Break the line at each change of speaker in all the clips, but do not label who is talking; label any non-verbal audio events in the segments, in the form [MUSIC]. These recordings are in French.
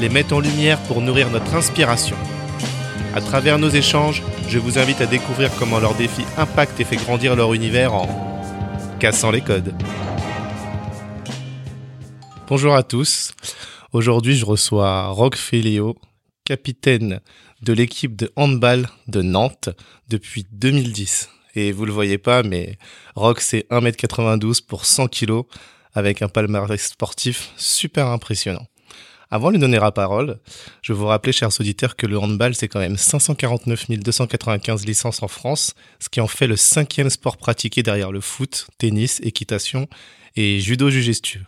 les met en lumière pour nourrir notre inspiration. À travers nos échanges, je vous invite à découvrir comment leurs défis impactent et fait grandir leur univers en cassant les codes. Bonjour à tous. Aujourd'hui, je reçois Roque Féléo, capitaine de l'équipe de handball de Nantes depuis 2010. Et vous le voyez pas, mais Rock, c'est 1m92 pour 100 kg avec un palmarès sportif super impressionnant. Avant de lui donner la parole, je vous rappeler, chers auditeurs, que le handball, c'est quand même 549 295 licences en France, ce qui en fait le cinquième sport pratiqué derrière le foot, tennis, équitation et judo jugestueux.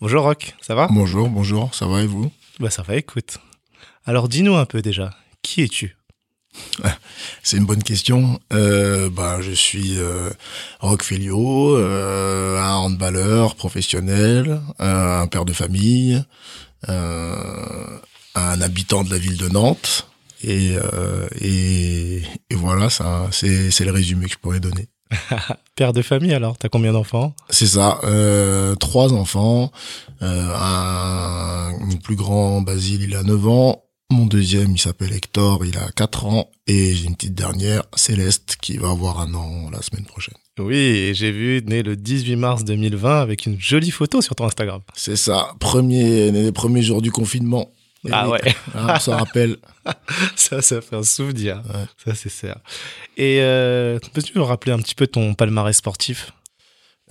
Bonjour Rock, ça va?
Bonjour, bonjour, ça va et vous?
Bah ça va, écoute. Alors dis-nous un peu déjà, qui es-tu? [LAUGHS]
C'est une bonne question. Euh, bah, je suis euh, Rock euh, un handballeur professionnel, euh, un père de famille, euh, un habitant de la ville de Nantes. Et, euh, et, et voilà, ça, c'est, c'est le résumé que je pourrais donner. [LAUGHS]
Père de famille alors, t'as combien d'enfants?
C'est ça, euh, trois enfants, euh, un, mon plus grand Basile, il a 9 ans, mon deuxième, il s'appelle Hector, il a 4 ans, et j'ai une petite dernière, Céleste, qui va avoir un an la semaine prochaine.
Oui, et j'ai vu né le 18 mars 2020 avec une jolie photo sur ton Instagram.
C'est ça, premier, les premiers jours du confinement.
Ah ouais.
ah, [LAUGHS] on s'en rappelle. [LAUGHS]
Ça, ça fait un souvenir.
Ouais.
Ça, c'est sûr. Et euh, peux-tu me rappeler un petit peu ton palmarès sportif?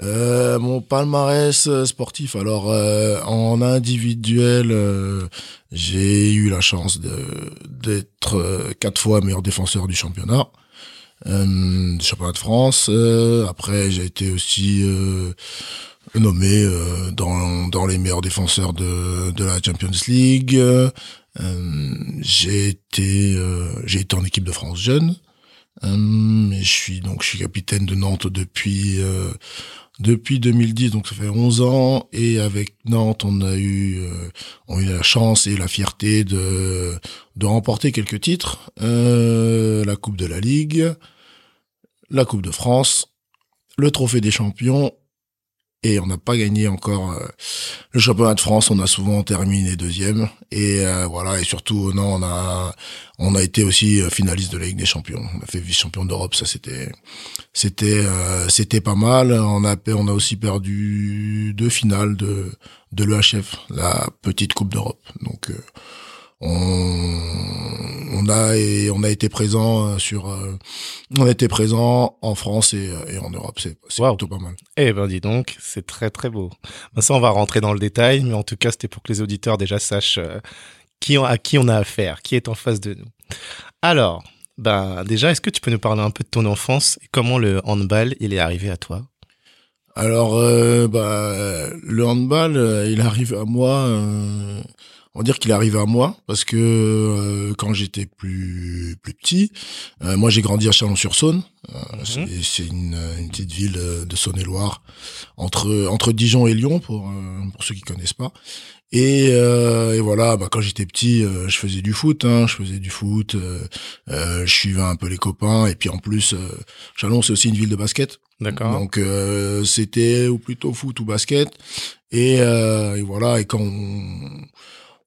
Euh, mon palmarès euh, sportif, alors euh, en individuel, euh, j'ai eu la chance d'être quatre fois meilleur défenseur du championnat, euh, du championnat de France. Euh, après, j'ai été aussi euh, nommé dans dans les meilleurs défenseurs de de la Champions League. J'ai été j'ai été en équipe de France jeune. Je suis donc je suis capitaine de Nantes depuis depuis 2010, donc ça fait 11 ans. Et avec Nantes, on a eu, on a eu la chance et la fierté de, de remporter quelques titres. La Coupe de la Ligue, la Coupe de France, le Trophée des Champions. Et on n'a pas gagné encore euh, le championnat de France. On a souvent terminé deuxième. Et euh, voilà. Et surtout, non, on a, on a été aussi euh, finaliste de la Ligue des Champions. On a fait vice-champion d'Europe. Ça, c'était, c'était, euh, c'était pas mal. On a, on a aussi perdu deux finales de, de l'EHF, la petite Coupe d'Europe. Donc, euh, on, on a, et on a été présent euh, sur, euh, on a été présent en France et, euh, et en Europe. C'est,
Wow.
plutôt pas mal.
Eh ben dis donc, c'est très très beau. Ben, ça, on va rentrer dans le détail, mais en tout cas, c'était pour que les auditeurs déjà sachent euh, qui on- à qui on a affaire, qui est en face de nous. Alors, ben déjà, est-ce que tu peux nous parler un peu de ton enfance et comment le handball il est arrivé à toi?
Alors, euh, bah, le handball, il arrive à moi. On va dire qu'il est arrivé à moi parce que euh, quand j'étais plus plus petit, euh, moi j'ai grandi à Chalon-sur-Saône. Euh, c'est- C'est une, une petite ville de Saône-et-Loire entre entre Dijon et Lyon pour pour ceux qui connaissent pas. Et, euh, et voilà, bah, quand j'étais petit, euh, je faisais du foot. Hein, je faisais du foot. euh, euh, je suivais un peu les copains. Et puis en plus, euh, Chalon c'est aussi une ville de basket.
D'accord.
Donc euh, c'était ou plutôt foot ou basket et, euh, et voilà et quand on,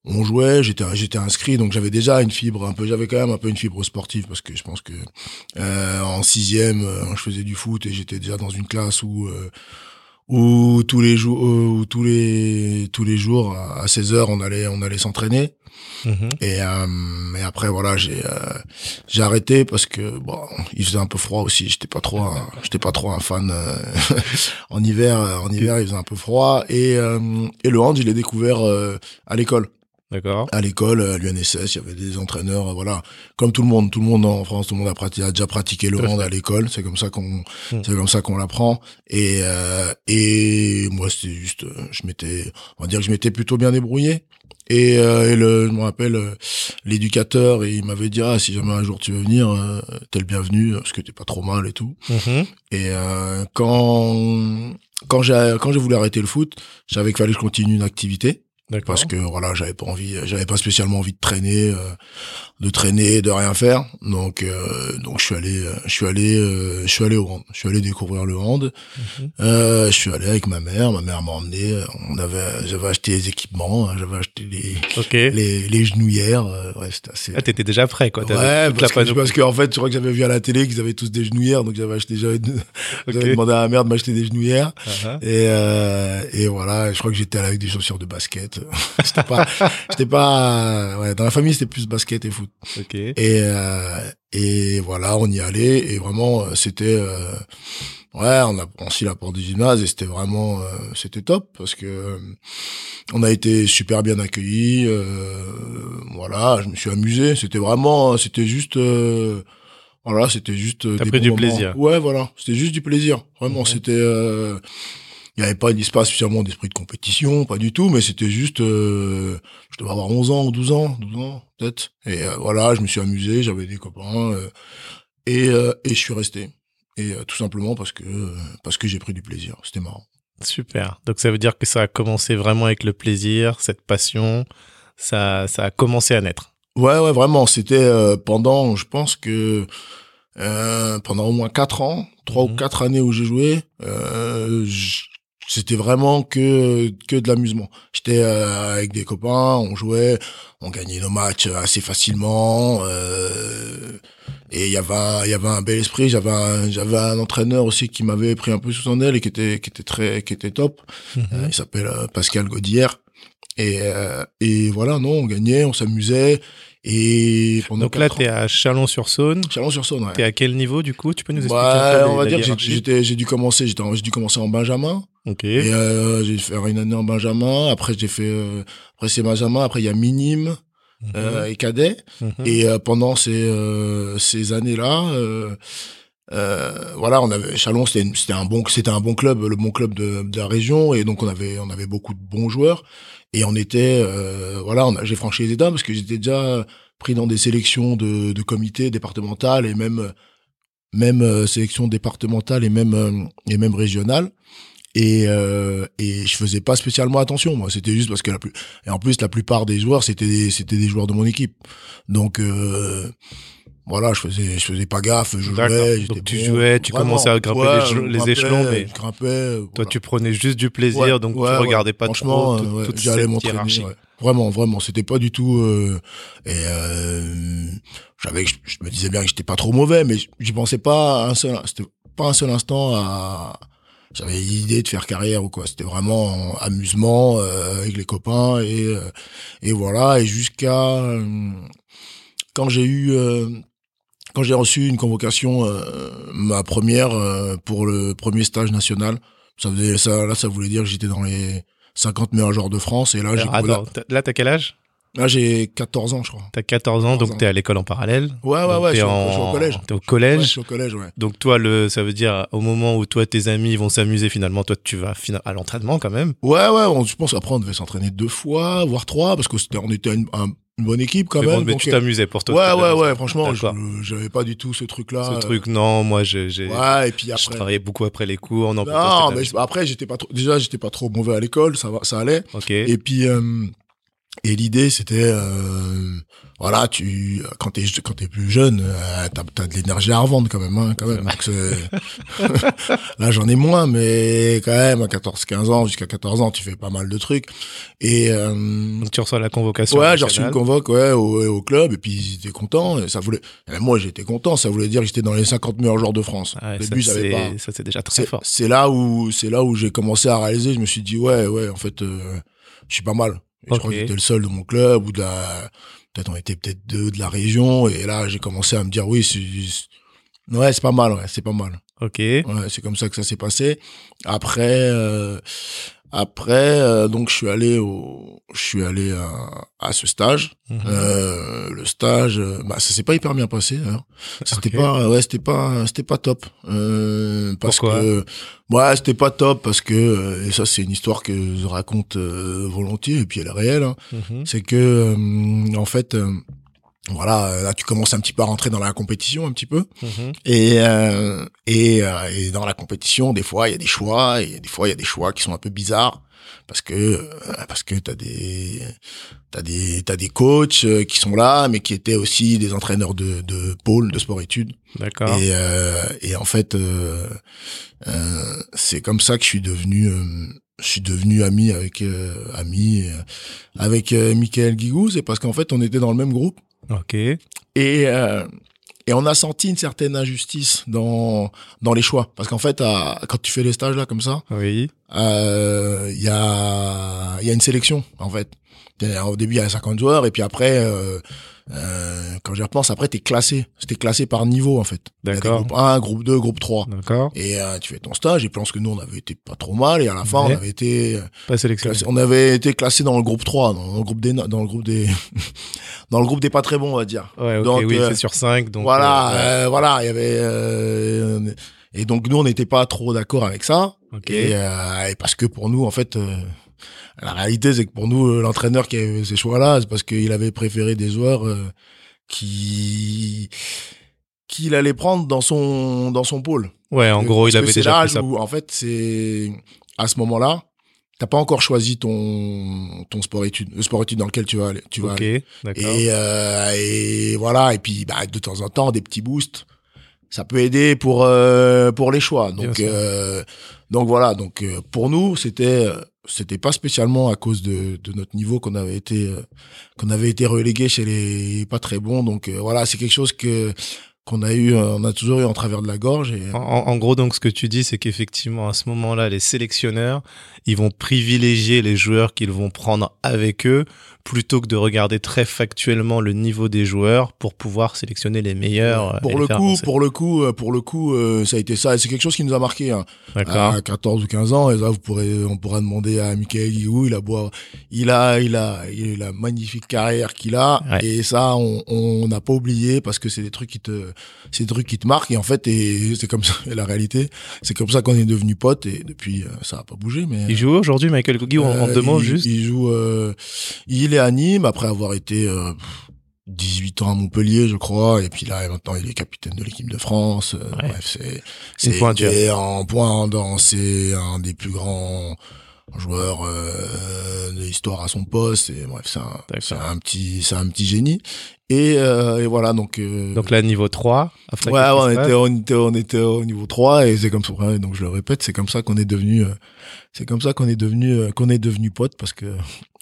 on jouait j'étais j'étais inscrit donc j'avais déjà une fibre un peu j'avais quand même un peu une fibre sportive parce que je pense que euh, en sixième euh, je faisais du foot et j'étais déjà dans une classe où euh, où tous les jours où tous les tous les jours à 16 heures on allait on allait s'entraîner.
Mhm.
et, euh, et après voilà j'ai euh, j'ai arrêté parce que bon il faisait un peu froid aussi. J'étais pas trop j'étais pas trop un fan euh, [LAUGHS] en hiver euh, en hiver il faisait un peu froid. Et euh, et le hand je l'ai découvert euh, à l'école
D'accord.
à l'école à l'UNSS il y avait des entraîneurs euh, voilà comme tout le monde tout le monde en France tout le monde a, pratiqué, a déjà pratiqué le hand à l'école c'est comme ça qu'on
Mm.
c'est comme ça qu'on l'apprend et euh, et moi c'était juste euh, je m'étais on va dire que je m'étais plutôt bien débrouillé Et, euh, et le, je me rappelle, euh, l'éducateur, il m'avait dit, ah, si jamais un jour tu veux venir, euh, t'es le bienvenu, parce que t'es pas trop mal et tout.
Mhm.
Et euh, quand quand j'ai quand j'ai voulu arrêter le foot, je savais qu'il fallait que je continue une activité. Parce que voilà, j'avais pas envie, j'avais pas spécialement envie de traîner, euh, de traîner, de rien faire. Donc euh, donc je suis allé, je suis allé, euh, je suis allé au hand. Je suis allé découvrir le hand.
Mhm.
Euh, je suis allé avec ma mère. Ma mère m'a emmené. On avait, j'avais acheté les équipements, hein, j'avais acheté les les, les genouillères. euh, ouais, c'était assez.
Ah, t'étais déjà prêt, quoi.
Ouais, parce que, parce que en fait, je crois que j'avais vu à la télé qu'ils avaient tous des genouillères, donc j'avais acheté, j'avais, [LAUGHS]
Ok.
j'avais demandé à ma mère de m'acheter des genouillères.
Ah, ah.
Et, euh, et voilà, je crois que j'étais allé avec des chaussures de basket. [LAUGHS] j'étais pas, j'étais pas, ouais, dans la famille c'était plus basket et foot.
Ok.
Et, euh, et voilà, on y allait et vraiment euh, c'était, euh, ouais, on a franchi la porte du gymnase et c'était vraiment, euh, c'était top parce que on a été super bien accueillis. euh, voilà, je me suis amusé. C'était vraiment, c'était juste. euh, voilà, c'était juste.
T'as pris du plaisir.
Ouais, voilà, c'était juste du plaisir. Vraiment, c'était. Il n'y avait pas, pas spécialement d'esprit de compétition, pas du tout, mais c'était juste, euh, je devais avoir 11 ans ou 12 ans, 12 ans peut-être. Et euh, voilà, je me suis amusé, j'avais des copains, euh, et, et je suis resté. Et tout simplement parce que parce que j'ai pris du plaisir, c'était marrant.
Super. Donc ça veut dire que ça a commencé vraiment avec le plaisir, cette passion. Ça, ça a commencé à naître.
Ouais, ouais, vraiment. C'était pendant, je pense que pendant au moins quatre ans, trois
Mhm.
ou quatre années où j'ai joué, c'était vraiment que que de l'amusement. J'étais euh, avec des copains, on jouait, on gagnait nos matchs assez facilement. euh, et il y avait un, il y avait un bel esprit. J'avais un, j'avais un entraîneur aussi qui m'avait pris un peu sous son aile et qui était qui était très qui était top. Euh, il s'appelle euh, Pascal Gaudière. Et, euh, et voilà, non, on gagnait, on s'amusait. Et pendant
Donc là,
ans-
à Chalon-sur-Saône.
Chalon-sur-Saône, ouais.
T'es à quel niveau du coup? Tu peux nous expliquer
Ouais,
un peu
on va dire que j'ai- dû commencer, j'ai dû commencer en Benjamin.
Ok.
Et euh, j'ai fait une année en Benjamin. Après, j'ai fait, euh, après c'est Benjamin. Après, il y a minime
Mhm.
euh, et cadet.
Mhm.
Et euh, pendant ces ces années-là, euh, euh, voilà, on avait Chalon, c'était une- c'était un bon c'était un bon club, le bon club de, de la région, et donc on avait on avait beaucoup de bons joueurs. Et on était, euh, voilà, j'ai franchi les étapes parce que j'étais déjà pris dans des sélections de, de comités départementales et même même euh, sélections départementales et même euh, et même régionales. Et euh, et je faisais pas spécialement attention moi c'était juste parce que la plus et en plus la plupart des joueurs c'était c'était des joueurs de mon équipe donc euh, voilà je faisais je faisais pas gaffe je jouais
Donc tu
bon.
jouais, tu
Vraiment.
commençais à grimper
Ouais,
les échelons- les
grimpais,
échelons, mais
je grimpais
toi, tu prenais juste du plaisir,
Ouais,
donc
ouais,
tu regardais pas
Franchement,
trop toute
j'allais m'entraîner. Vraiment, vraiment, c'était pas du tout. euh, et euh, j'avais, je, je me disais bien que j'étais pas trop mauvais, mais j'y pensais pas un seul, c'était pas un seul instant à. J'avais l'idée de faire carrière ou quoi. C'était vraiment amusement euh, avec les copains et euh, et voilà. Et jusqu'à euh, quand j'ai eu euh, quand j'ai reçu une convocation, euh, ma première euh, pour le premier stage national. Ça faisait ça là, ça voulait dire que j'étais dans les 50 meilleurs joueurs de France. Et là, j'ai
attends, t'as- là, t'as quel âge?
Là, j'ai 14 ans, je crois.
T'as 14 ans,
14
donc t'es à l'école en parallèle.
Ouais, ouais, ouais.
t'es
Je suis, au-
en-
je suis au collège.
T'es au
Ouais, je
collège.
suis au collège, ouais.
Donc toi, le, ça veut dire au moment où toi tes amis vont s'amuser, finalement, toi tu vas à l'entraînement quand même.
Ouais, ouais. On, je pense après on devait s'entraîner deux fois, voire trois, parce que c'était, on était une, un- une bonne équipe quand
mais
même.
bon, mais
donc,
tu t'amusais pour toi.
ouais, ouais, ouais. Franchement, je- j'avais pas du tout ce truc-là.
Ce truc, non, moi j'ai,
Ouais, et puis
je
après.
travaillais beaucoup après les cours. Non,
mais je- après j'étais pas trop. Déjà, j'étais pas trop mauvais à l'école, ça va, ça allait.
Ok.
Et puis, euh, et l'idée, c'était, euh, voilà, tu, quand t'es, quand t'es plus jeune, euh, t'as, t'as de l'énergie à revendre quand même, hein, quand même. Donc, [LAUGHS] Là, j'en ai moins, mais quand même, à 14, 15 ans, jusqu'à 14 ans, tu fais pas mal de trucs. Et, euh,
Donc tu reçois la convocation.
ouais, j'ai reçu une convoque, ouais, au, au club, et puis ils étaient contents, et ça voulait, et moi, j'étais content, ça voulait dire que j'étais dans les 50 meilleurs joueurs de France.
Ah,
Au
ça,
j'avais pas.
ça c'est déjà très fort.
c'est là où, c'est là où j'ai commencé à réaliser, je me suis dit, ouais, ouais, en fait, euh, je suis pas mal. Et Je crois que j'étais le seul de mon club, ou de la, peut-être on était peut-être deux de la région, et là, j'ai commencé à me dire, oui, c'est, c'est- ouais, c'est pas mal, ouais, c'est pas mal.
Ok.
Ouais, c'est comme ça que ça s'est passé. Après, euh, Après, euh, donc je suis allé au, je suis allé à, à ce stage.
Mhm.
Euh, le stage, euh, bah ça s'est pas hyper bien passé. d'ailleurs. C'était
Ok.
pas, ouais, c'était pas, c'était pas top. Euh, parce
Pourquoi
que, ouais, c'était pas top parce que, euh, et ça c'est une histoire que je raconte euh, volontiers et puis elle est réelle. hein.
Mhm.
C'est que, euh, en fait, voilà, là tu commences un petit peu à rentrer dans la compétition un petit peu.
Mhm.
Et, euh, et, euh, et dans la compétition, des fois, il y a des choix, et des fois, il y a des choix qui sont un peu bizarres, parce que euh, parce que t'as des t'as des t'as des coachs euh, qui sont là, mais qui étaient aussi des entraîneurs de de pôle de sport-études.
D'accord.
Et euh, et en fait, euh, euh, c'est comme ça que je suis devenu euh, je suis devenu ami avec euh, ami euh, avec euh, Michael Guigou, c'est parce qu'en fait, on était dans le même groupe.
Ok.
Et, euh, et on a senti une certaine injustice dans, dans les choix. Parce qu'en fait, à- quand tu fais les stages là comme ça,
Oui.
euh, il y, a, il y a une sélection, en fait. Au début, il y a 50 joueurs, et puis après, euh, euh, quand j'y repense, après, t'es classé. C'était classé par niveau, en fait.
D'accord.
Groupe 1, groupe 2, groupe 3.
D'accord.
Et euh, tu fais ton stage, et puis pense que nous, on avait été pas trop mal, et à la fin, on avait été... euh,
Pas sélectionné.
classé- on avait été classé dans le groupe 3, dans le groupe des, dans le groupe des, [LAUGHS] dans le groupe des pas très bons, on va dire.
Ouais, ok,
Donc,
oui,
euh,
c'est sur 5. Donc,
voilà,
ouais.
euh, voilà, il y avait euh, et donc nous on n'était pas trop d'accord avec ça
Ok.
et, euh, et parce que pour nous en fait euh, la réalité c'est que pour nous euh, l'entraîneur qui avait ces choix-là c'est parce qu'il avait préféré des joueurs euh, qui qu'il allait prendre dans son dans son pôle.
Ouais, en gros,
Parce
il avait déjà
l'âge
ça.
où en fait c'est à ce moment-là t'as pas encore choisi ton ton sport étude le sport étude dans lequel tu vas aller tu vas
Ok,
aller.
d'accord.
Et, euh, et voilà, et puis bah, de temps en temps, des petits boosts, ça peut aider pour euh, pour les choix. Donc euh, donc voilà, donc euh, pour nous, c'était euh, c'était pas spécialement à cause de, notre niveau qu'on avait été euh, qu'on avait été relégué chez les pas très bons. Donc voilà, c'est quelque chose que qu'on a eu, on a toujours eu en travers de la gorge.
En gros, donc, ce que tu dis, c'est qu'effectivement, à ce moment-là, les sélectionneurs, ils vont privilégier les joueurs qu'ils vont prendre avec eux plutôt que de regarder très factuellement le niveau des joueurs pour pouvoir sélectionner les meilleurs. euh,
pour
les
le coup, pour le coup, euh, pour le coup, euh, ça a été ça. Et c'est quelque chose qui nous a marqué. Hein. À 14 ou 15 ans et là vous pourrez on pourra demander à Michael Guigou il a beau- il a il a il a la magnifique carrière qu'il a
Ouais.
et ça on on n'a pas oublié parce que c'est des trucs qui te c'est des trucs qui te marquent et en fait et c'est comme ça [LAUGHS] la réalité c'est comme ça qu'on est devenus potes et depuis euh, ça a pas bougé mais
Il joue aujourd'hui, Michael Kogi, en,
euh,
deux mots, juste.
il joue euh, il est à Nîmes après avoir été euh, 18 ans à Montpellier, je crois, et puis là maintenant il est capitaine de l'équipe de France. Euh,
Ouais.
Bref, c'est c'est en point dans c'est un des plus grands joueurs euh, de l'histoire à son poste. Et bref, c'est un, c'est un petit c'est un petit génie. Et, euh, et voilà donc. euh,
Donc là, niveau 3. Après
Ouais, ouais, on était, on était, on était au niveau 3 et c'est comme ça, ouais, donc je le répète, c'est comme ça qu'on est devenu, euh, c'est comme ça qu'on est devenu, euh, qu'on est devenu potes parce que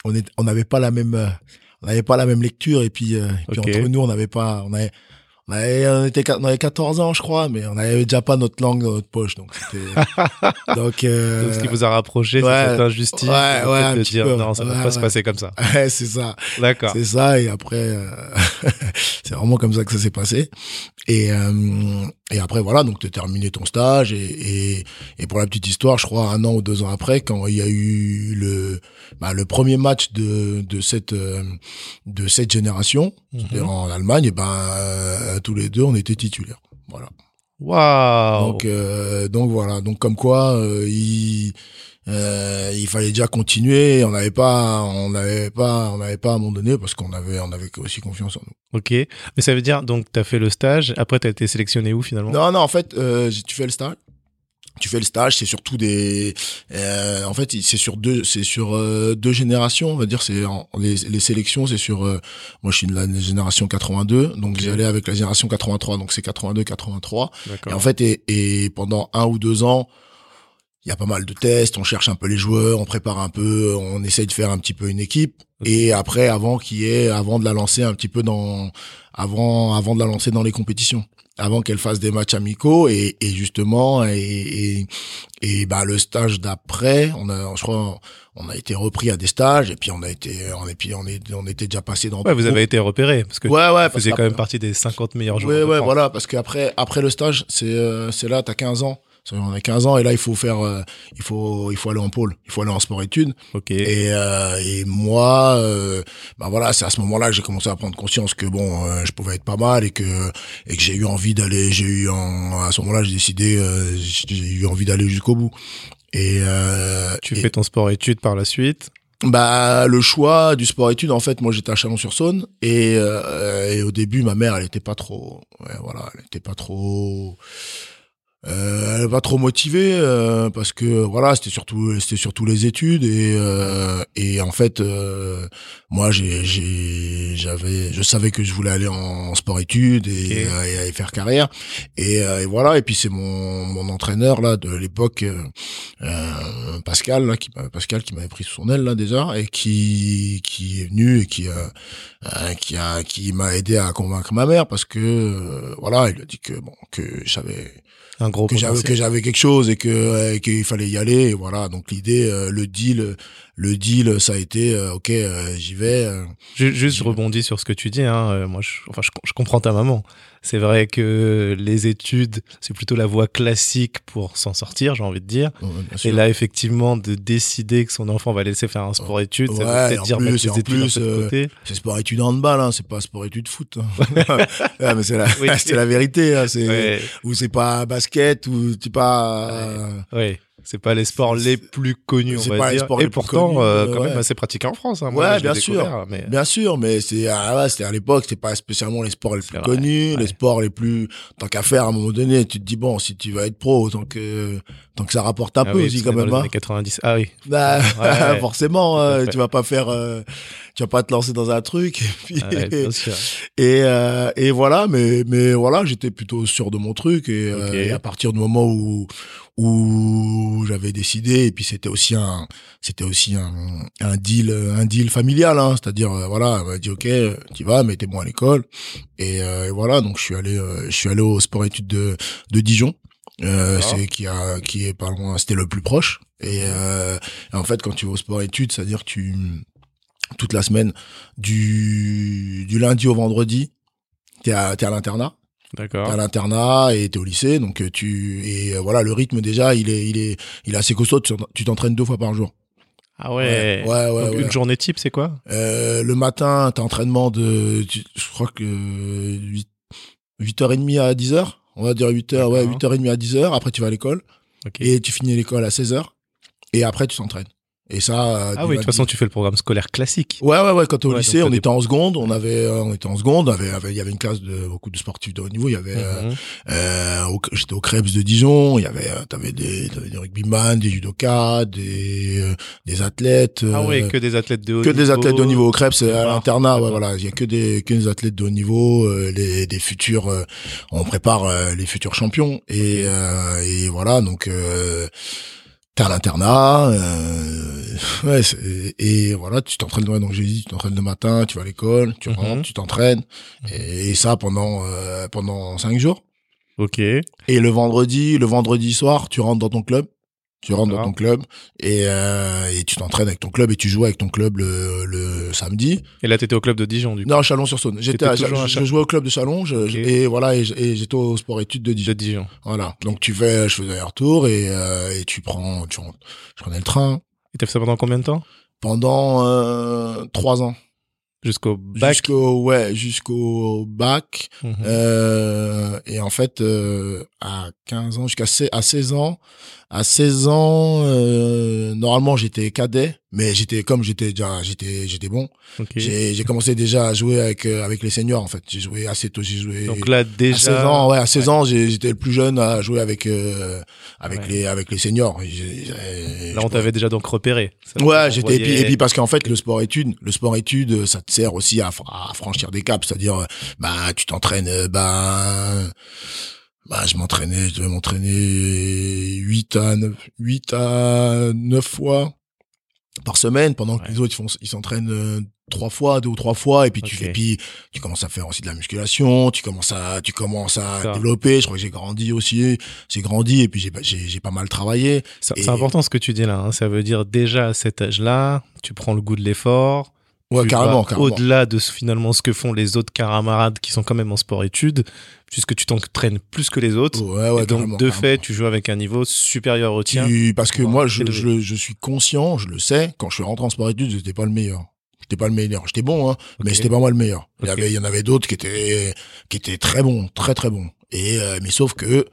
on est, on n'avait pas la même, euh, on n'avait pas la même lecture et puis, euh, et puis
Ok.
entre nous, on n'avait pas, on avait, on avait, on était, on avait 14 ans, je crois, mais on avait déjà pas notre langue dans notre poche, donc [LAUGHS] donc, euh,
Donc, ce qui vous a rapproché,
ouais.
c'est cette injustice.
Ouais, ouais, un
de
petit
dire
peu.
non, ça va
Ouais,
pas se passer comme ça. [LAUGHS]
ouais, c'est ça.
D'accord.
C'est ça, et après, euh, [LAUGHS] c'est vraiment comme ça que ça s'est passé. Et, euh, et après, voilà, donc tu as terminé ton stage, et, et, et pour la petite histoire, je crois un an ou deux ans après, quand il y a eu le, bah, le premier match de, de, cette, euh, de cette génération,
Mhm.
en Allemagne, et ben, euh, tous les deux, on était titulaires. Voilà.
Waouh.
Donc, euh, donc voilà, donc comme quoi, euh, il, euh, il fallait déjà continuer. On n'avait pas, on n'avait pas, on n'avait pas à un moment donné parce qu'on avait, on avait aussi confiance en nous.
Ok. Mais ça veut dire, donc, tu as fait le stage. Après, tu as été sélectionné où finalement?
Non, non, en fait, euh, tu fais le stage. Tu fais le stage, c'est surtout des, euh, en fait, c'est sur deux, c'est sur euh, deux générations, on va dire. C'est les, les sélections, c'est sur. euh, moi, je suis de la génération 82, donc
Ok.
j'allais avec la génération 83, donc c'est 82, 83.
D'accord.
Et en fait, et, et pendant un ou deux ans, il y a pas mal de tests, on cherche un peu les joueurs, on prépare un peu, on essaye de faire un petit peu une équipe. Et après, avant qu'il y ait, avant de la lancer un petit peu dans, avant, avant de la lancer dans les compétitions, avant qu'elle fasse des matchs amicaux et, et justement et, et, et bah le stage d'après, on a, je crois, on a été repris à des stages et puis on a été, on et puis on est, on était déjà passé dans.
Ouais, vous avez été repéré parce que
Ouais, ouais,
vous faisiez quand même partie des 50 meilleurs joueurs.
Ouais, ouais,
France.
voilà, parce qu'après, après le stage, c'est, euh, c'est là, t'as 15 ans. On a 15 ans et là il faut faire, euh, il faut, il faut aller en pôle, il faut aller en sport-études.
Ok.
Et, euh, et moi, euh, bah voilà, c'est à ce moment-là que j'ai commencé à prendre conscience que bon, euh, je pouvais être pas mal et que et que j'ai eu envie d'aller, j'ai eu en, à ce moment-là, j'ai décidé, euh, j'ai eu envie d'aller jusqu'au bout. Et euh,
tu
et-
fais ton sport-études par la suite.
bah le choix du sport études en fait moi j'étais à Chalon-sur-Saône et, euh, et au début ma mère elle était pas trop ouais, voilà elle était pas trop euh, elle pas trop motivée euh, parce que voilà c'était surtout c'était surtout les études et euh, et en fait euh, moi j'ai j'avais je savais que je voulais aller en sport études et, euh, et aller faire carrière. Et, euh, et voilà et puis c'est mon mon entraîneur là de l'époque Pascal là qui Pascal qui m'avait pris sous son aile là déjà et qui qui est venu et qui euh, qui a qui m'a aidé à convaincre ma mère parce que euh, voilà il a dit que bon que j'avais
Un gros
que j'avais que j'avais quelque chose et que euh, et qu'il fallait y aller et voilà. Donc l'idée euh, le deal le deal ça a été euh, ok euh, j'y vais euh.
Ju- Juste, je rebondis sur ce que tu dis. Hein. euh, Moi, je, enfin, je, je comprends ta maman. C'est vrai que les études, c'est plutôt la voie classique pour s'en sortir, j'ai envie de dire.
Ouais,
Et là, effectivement, de décider que son enfant va laisser faire un sport-études, ça
Ouais,
veut
et
peut-être
en
dire
plus-
mettre les études
plus, euh,
côté.
c'est sport études handball hein c'est pas sport études foot hein. [LAUGHS] Ouais, [LAUGHS] mais c'est la
Oui. [LAUGHS]
c'est la vérité hein, c'est ou c'est pas basket ou tu pas euh,
ouais. C'est pas les sports les plus connus, on va
pas les
dire.
sports
Et
les plus
pourtant,
connus,
euh, quand même assez pratiqué en France. Hein.
Ouais,
Moi,
bien sûr.
Mais...
Bien sûr, mais c'est ah ouais, c'était à l'époque, c'était pas spécialement les sports les plus
vrai,
connus,
ouais.
les sports les plus tant qu'à faire à un moment donné, tu te dis bon, si tu vas être pro, tant que tant que ça rapporte un
Ah
peu
oui,
aussi quand
que dans
même
les
hein.
années 90. Ah oui.
Bah, [LAUGHS] forcément,
à
euh, tu vas pas faire euh, tu vas pas te lancer dans un truc et puis
Ah bien [LAUGHS] sûr.
et, euh, et voilà, mais mais voilà, j'étais plutôt sûr de mon truc et à partir du moment où où j'avais décidé et puis c'était aussi un c'était aussi un, un deal un deal familial, hein, c'est-à-dire euh, voilà, elle m'a dit ok, tu vas, mais t'es bon à l'école. Et, euh, et voilà, donc je suis allé euh, je suis allé au sport études de de Dijon. Euh,
D'accord.
c'est qui a qui est pas loin c'était le plus proche. Et, euh, et en fait quand tu vas au sport études c'est à dire que tu toute la semaine du du lundi au vendredi t'es à t'es à l'internat t'es à
D'accord.
l'internat et t'es au lycée donc euh, tu et euh, voilà le rythme déjà il est il est il est assez costaud. Tu t'entraînes deux fois par jour.
Ah ouais.
ouais ouais,
Donc,
ouais.
Une journée type, c'est quoi?
Euh, le matin t'as entraînement de je crois que 8 8h30 à 10h on va dire 8h ouais
D'accord.
8h30 à 10h après tu vas à l'école. Et tu finis l'école à 16h et après tu t'entraînes et ça euh,
Ah oui, de toute façon, tu fais le programme scolaire classique.
Ouais, ouais, ouais. Quand au
Ouais,
lycée,
donc
on était en seconde. On avait, euh, on était en seconde. On avait, avait- il y avait une classe de beaucoup de sportifs de haut niveau. Il y avait, euh,
Mhm.
euh, au- j'étais au Krebs de Dijon. Il y avait, euh, t'avais des, t'avais des rugbyman, des judokas, des, euh, des athlètes.
Ah
euh,
ouais, que des athlètes de haut
que
niveau.
des athlètes de haut niveau au Krebs à l'internat. Ouais, voilà. Il y a que des, que des athlètes de haut niveau, euh, les, des futurs. euh, on prépare euh, les futurs champions. Et, euh, et voilà. Donc. T'es à l'internat, euh, ouais, et voilà, tu t'entraînes, ouais, donc j'ai dit, tu t'entraînes le matin, tu vas à l'école, tu
Mhm.
rentres, tu t'entraînes, et, et ça pendant euh, pendant cinq jours.
Ok.
Et le vendredi, le vendredi soir, tu rentres dans ton club, tu rentres dans ton club, et, euh, et tu t'entraînes avec ton club et tu joues avec ton club le, le samedi.
Et là, t'étais au club de Dijon, du coup.
Non, Chalon-sur-Saône. J'étais, à- je,
Chalon.
je jouais au club de Chalon, je, et voilà, et, j'étais au sport études de Dijon.
De Dijon.
Voilà. Donc tu fais, je faisais un retour et, euh, et tu prends, tu rentres- je prenais le train
Et t'as fait ça pendant combien de temps?
Pendant euh, trois ans.
Jusqu'au bac
Jusqu'au, ouais, jusqu'au bac.
Mhm.
Euh, et en fait, euh, à 15 ans, jusqu'à à 16 ans, à 16 ans, euh, normalement j'étais cadet, mais j'étais comme j'étais déjà, j'étais, j'étais bon.
Ok.
J'ai, commencé déjà à jouer avec euh, avec les seniors en fait. J'ai joué assez tôt, j'ai joué.
Donc là,
à
déjà.
16 ans, ouais, à 16 ans, j'ai- j'étais le plus jeune à jouer avec euh, avec
Ouais.
les avec les seniors. Et j'ai- j'ai-
Là, on t'avait déjà donc repéré. Ça,
Ouais, j'étais et puis, et puis parce qu'en fait le sport études, le sport études, ça te sert aussi à, à franchir des caps, c'est-à-dire euh, bah tu t'entraînes euh, bah bah je m'entraînais, je devais m'entraîner 8 à 9, 8 à 9 fois par semaine pendant que
Ouais.
les autres ils font ils s'entraînent euh, trois fois, deux ou trois fois et puis tu
Ok.
fais puis tu commences à faire aussi de la musculation, tu commences à tu commences à
Ça.
développer, je crois que j'ai grandi aussi, j'ai grandi et puis j'ai j'ai j'ai pas mal travaillé.
C'est
Et-
important ce que tu dis là. hein. Ça veut dire déjà à cet âge-là, tu prends le goût de l'effort,
Ouais, carrément.
Au-delà de ce- finalement ce que font les autres camarades qui sont quand même en sport-études, puisque tu t'entraînes plus que les autres.
Ouais, ouais,
et donc, de fait, tu joues avec un niveau supérieur au tien.
Tu- parce que moi, je,
élevé.
je, je suis conscient, je le sais, quand je suis rentré en sport études, j'étais pas le meilleur. J'étais pas le meilleur. J'étais bon, hein, mais
Ok.
c'était pas moi le meilleur. Il y
Ok.
avait, il y en avait d'autres qui étaient, qui étaient très bons, très très bons. Et, euh, mais sauf que,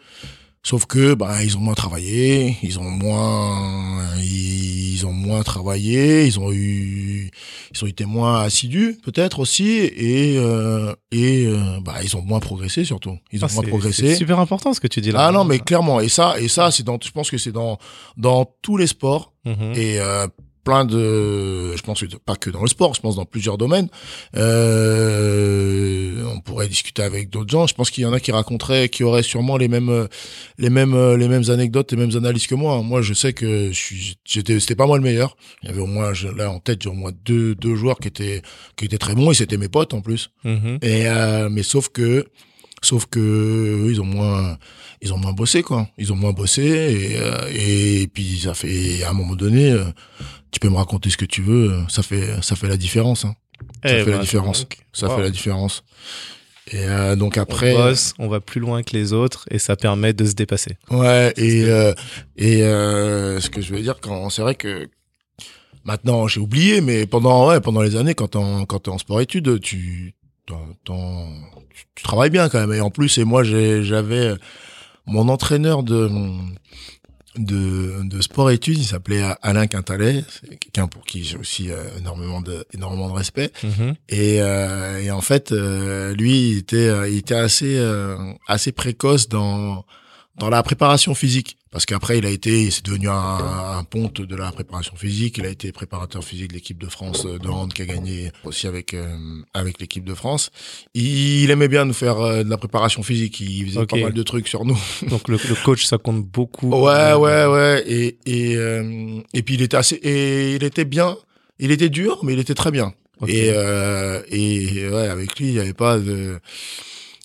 sauf que, bah, ils ont moins travaillé, ils ont moins, ils ont moins travaillé, ils ont eu, ils ont été moins assidus, peut-être aussi, et, euh, et, euh, bah, ils ont moins progressé surtout. Ils ont
Ah,
moins progressé.
C'est super important ce que tu dis là.
Ah non, mais clairement. Et ça, et ça, c'est dans, je pense que c'est dans, dans tous les sports
Mhm.
et euh, plein de, je pense pas que dans le sport, je pense dans plusieurs domaines. Euh, on pourrait discuter avec d'autres gens. Je pense qu'il y en a qui raconteraient, qui auraient sûrement les mêmes, les mêmes, les mêmes anecdotes, les mêmes analyses que moi. Moi, je sais que j'étais, c'était pas moi le meilleur. Il y avait au moins, là en tête, j'ai au moins deux, deux joueurs qui étaient, qui étaient très bons et c'était mes potes en plus.
Mhm.
Et euh, mais sauf que sauf que eux, ils ont moins ils ont moins bossé quoi. Ils ont moins bossé et euh, et puis ça fait à un moment donné euh, tu peux me raconter ce que tu veux, euh, ça fait ça fait la différence hein. Ça
Eh
fait la
ben,
différence. Ça
wow.
fait la différence. Et euh, donc
On
après
bosse, on va plus loin que les autres et ça permet de se dépasser.
Ouais, et euh, et euh, ce que je veux dire quand c'est vrai que maintenant j'ai oublié, mais pendant ouais pendant les années quand en quand t'es en sport études, tu tu, tu travailles bien quand même. Et en plus, et moi j'avais mon entraîneur de de, de sport études, il s'appelait Alain Quintalet, quelqu'un pour qui j'ai aussi euh, énormément de énormément de respect.
Mhm.
Et, euh, et en fait, euh, lui, il était, euh, il était assez, euh, assez précoce dans dans la préparation physique. Parce qu'après, il a été, c'est devenu un, un ponte de la préparation physique. Il a été préparateur physique de l'équipe de France euh, de hand qui a gagné aussi avec euh, avec l'équipe de France. Il, aimait bien nous faire euh, de la préparation physique. Il faisait pas mal de trucs sur nous. [LAUGHS]
Donc le, le coach, ça compte beaucoup.
Ouais, ouais, ouais. Et et euh, et puis il était assez et il était bien. Il était dur, mais il était très bien.
ok.
Et euh, et ouais, avec lui, il y avait pas de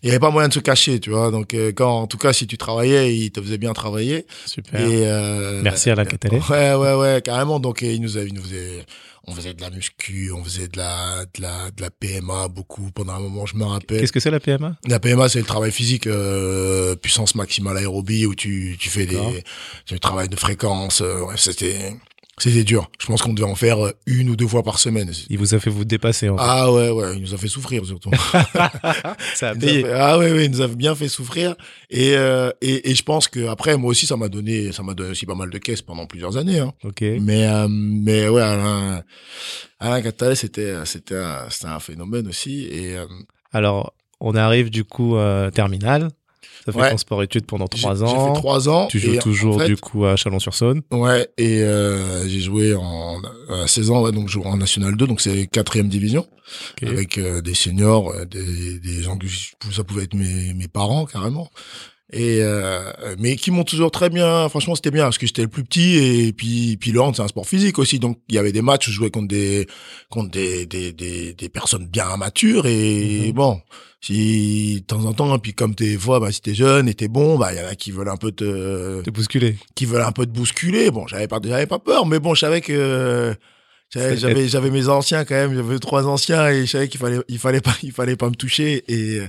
il y avait pas moyen de se cacher, tu vois. Donc euh, quand en tout cas si tu travaillais, il te faisait bien travailler.
Super.
Et euh,
Merci Alain Catalet. [LAUGHS]
Ouais, ouais, ouais, carrément. Donc il nous avait, il nous faisait on faisait de la muscu, on faisait de la de la de la PMA beaucoup pendant un moment, je me rappelle.
Qu'est-ce que c'est la PMA
La PMA, c'est le travail physique, euh, puissance maximale aérobie, où tu, tu fais des, tu travailles de fréquence. euh, ouais, c'était, c'était dur. Je pense qu'on devait en faire euh, une ou deux fois par semaine.
Il vous a fait vous dépasser. En fait.
Ah ouais, ouais, il nous a fait souffrir surtout. [LAUGHS]
ça a payé.
fait- ah ouais, ouais, il nous a bien fait souffrir. Et, euh, et, et je pense que après, moi aussi, ça m'a donné, ça m'a donné aussi pas mal de caisses pendant plusieurs années. Hein.
Ok.
Mais, euh, mais ouais, Alain, Alain Catalet, c'était, c'était, un- phénomène aussi. Et euh,
Alors, on arrive du coup terminal. Ça fait
Ouais.
ton sport études pendant
j'ai-
trois
j'ai
ans.
fait trois ans.
Tu joues
en
toujours
fait,
du coup à Chalon-sur-Saône.
Ouais, et euh, j'ai joué en à 16 ans, ouais, donc je joue en National 2, donc c'est quatrième division,
Ok.
avec euh, des seniors, euh, des, des gens que ça pouvait être mes, mes parents carrément, et euh, mais qui m'ont toujours très bien. Franchement, c'était bien parce que j'étais le plus petit et puis puis le hand c'est un sport physique aussi, donc il y avait des matchs où je jouais contre des contre des des des, des personnes bien matures et
Mhm.
bon. Si de temps en temps, puis comme t'es fois, bah, si t'es jeune et t'es bon, bah il y en a qui veulent un peu te,
Te bousculer.
qui veulent un peu te bousculer. Bon, j'avais pas, j'avais pas peur, mais bon, je savais que j'avais, j'avais, mes anciens quand même. J'avais trois anciens et je savais qu'il fallait, il fallait pas, il fallait pas me toucher et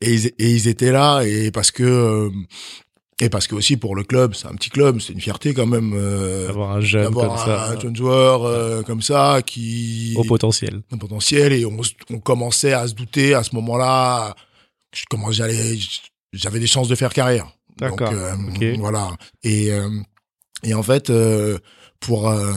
et ils, et ils étaient là et parce que euh, et parce que aussi pour le club, c'est un petit club, c'est une fierté quand même. Euh,
Avoir un jeune comme ça.
un jeune joueur euh, comme ça qui
Au potentiel.
un potentiel et on, on commençait à se douter à ce moment-là je comment j'allais j'avais des chances de faire carrière donc
D'accord,
euh,
ok.
voilà et euh, et en fait euh, pour euh,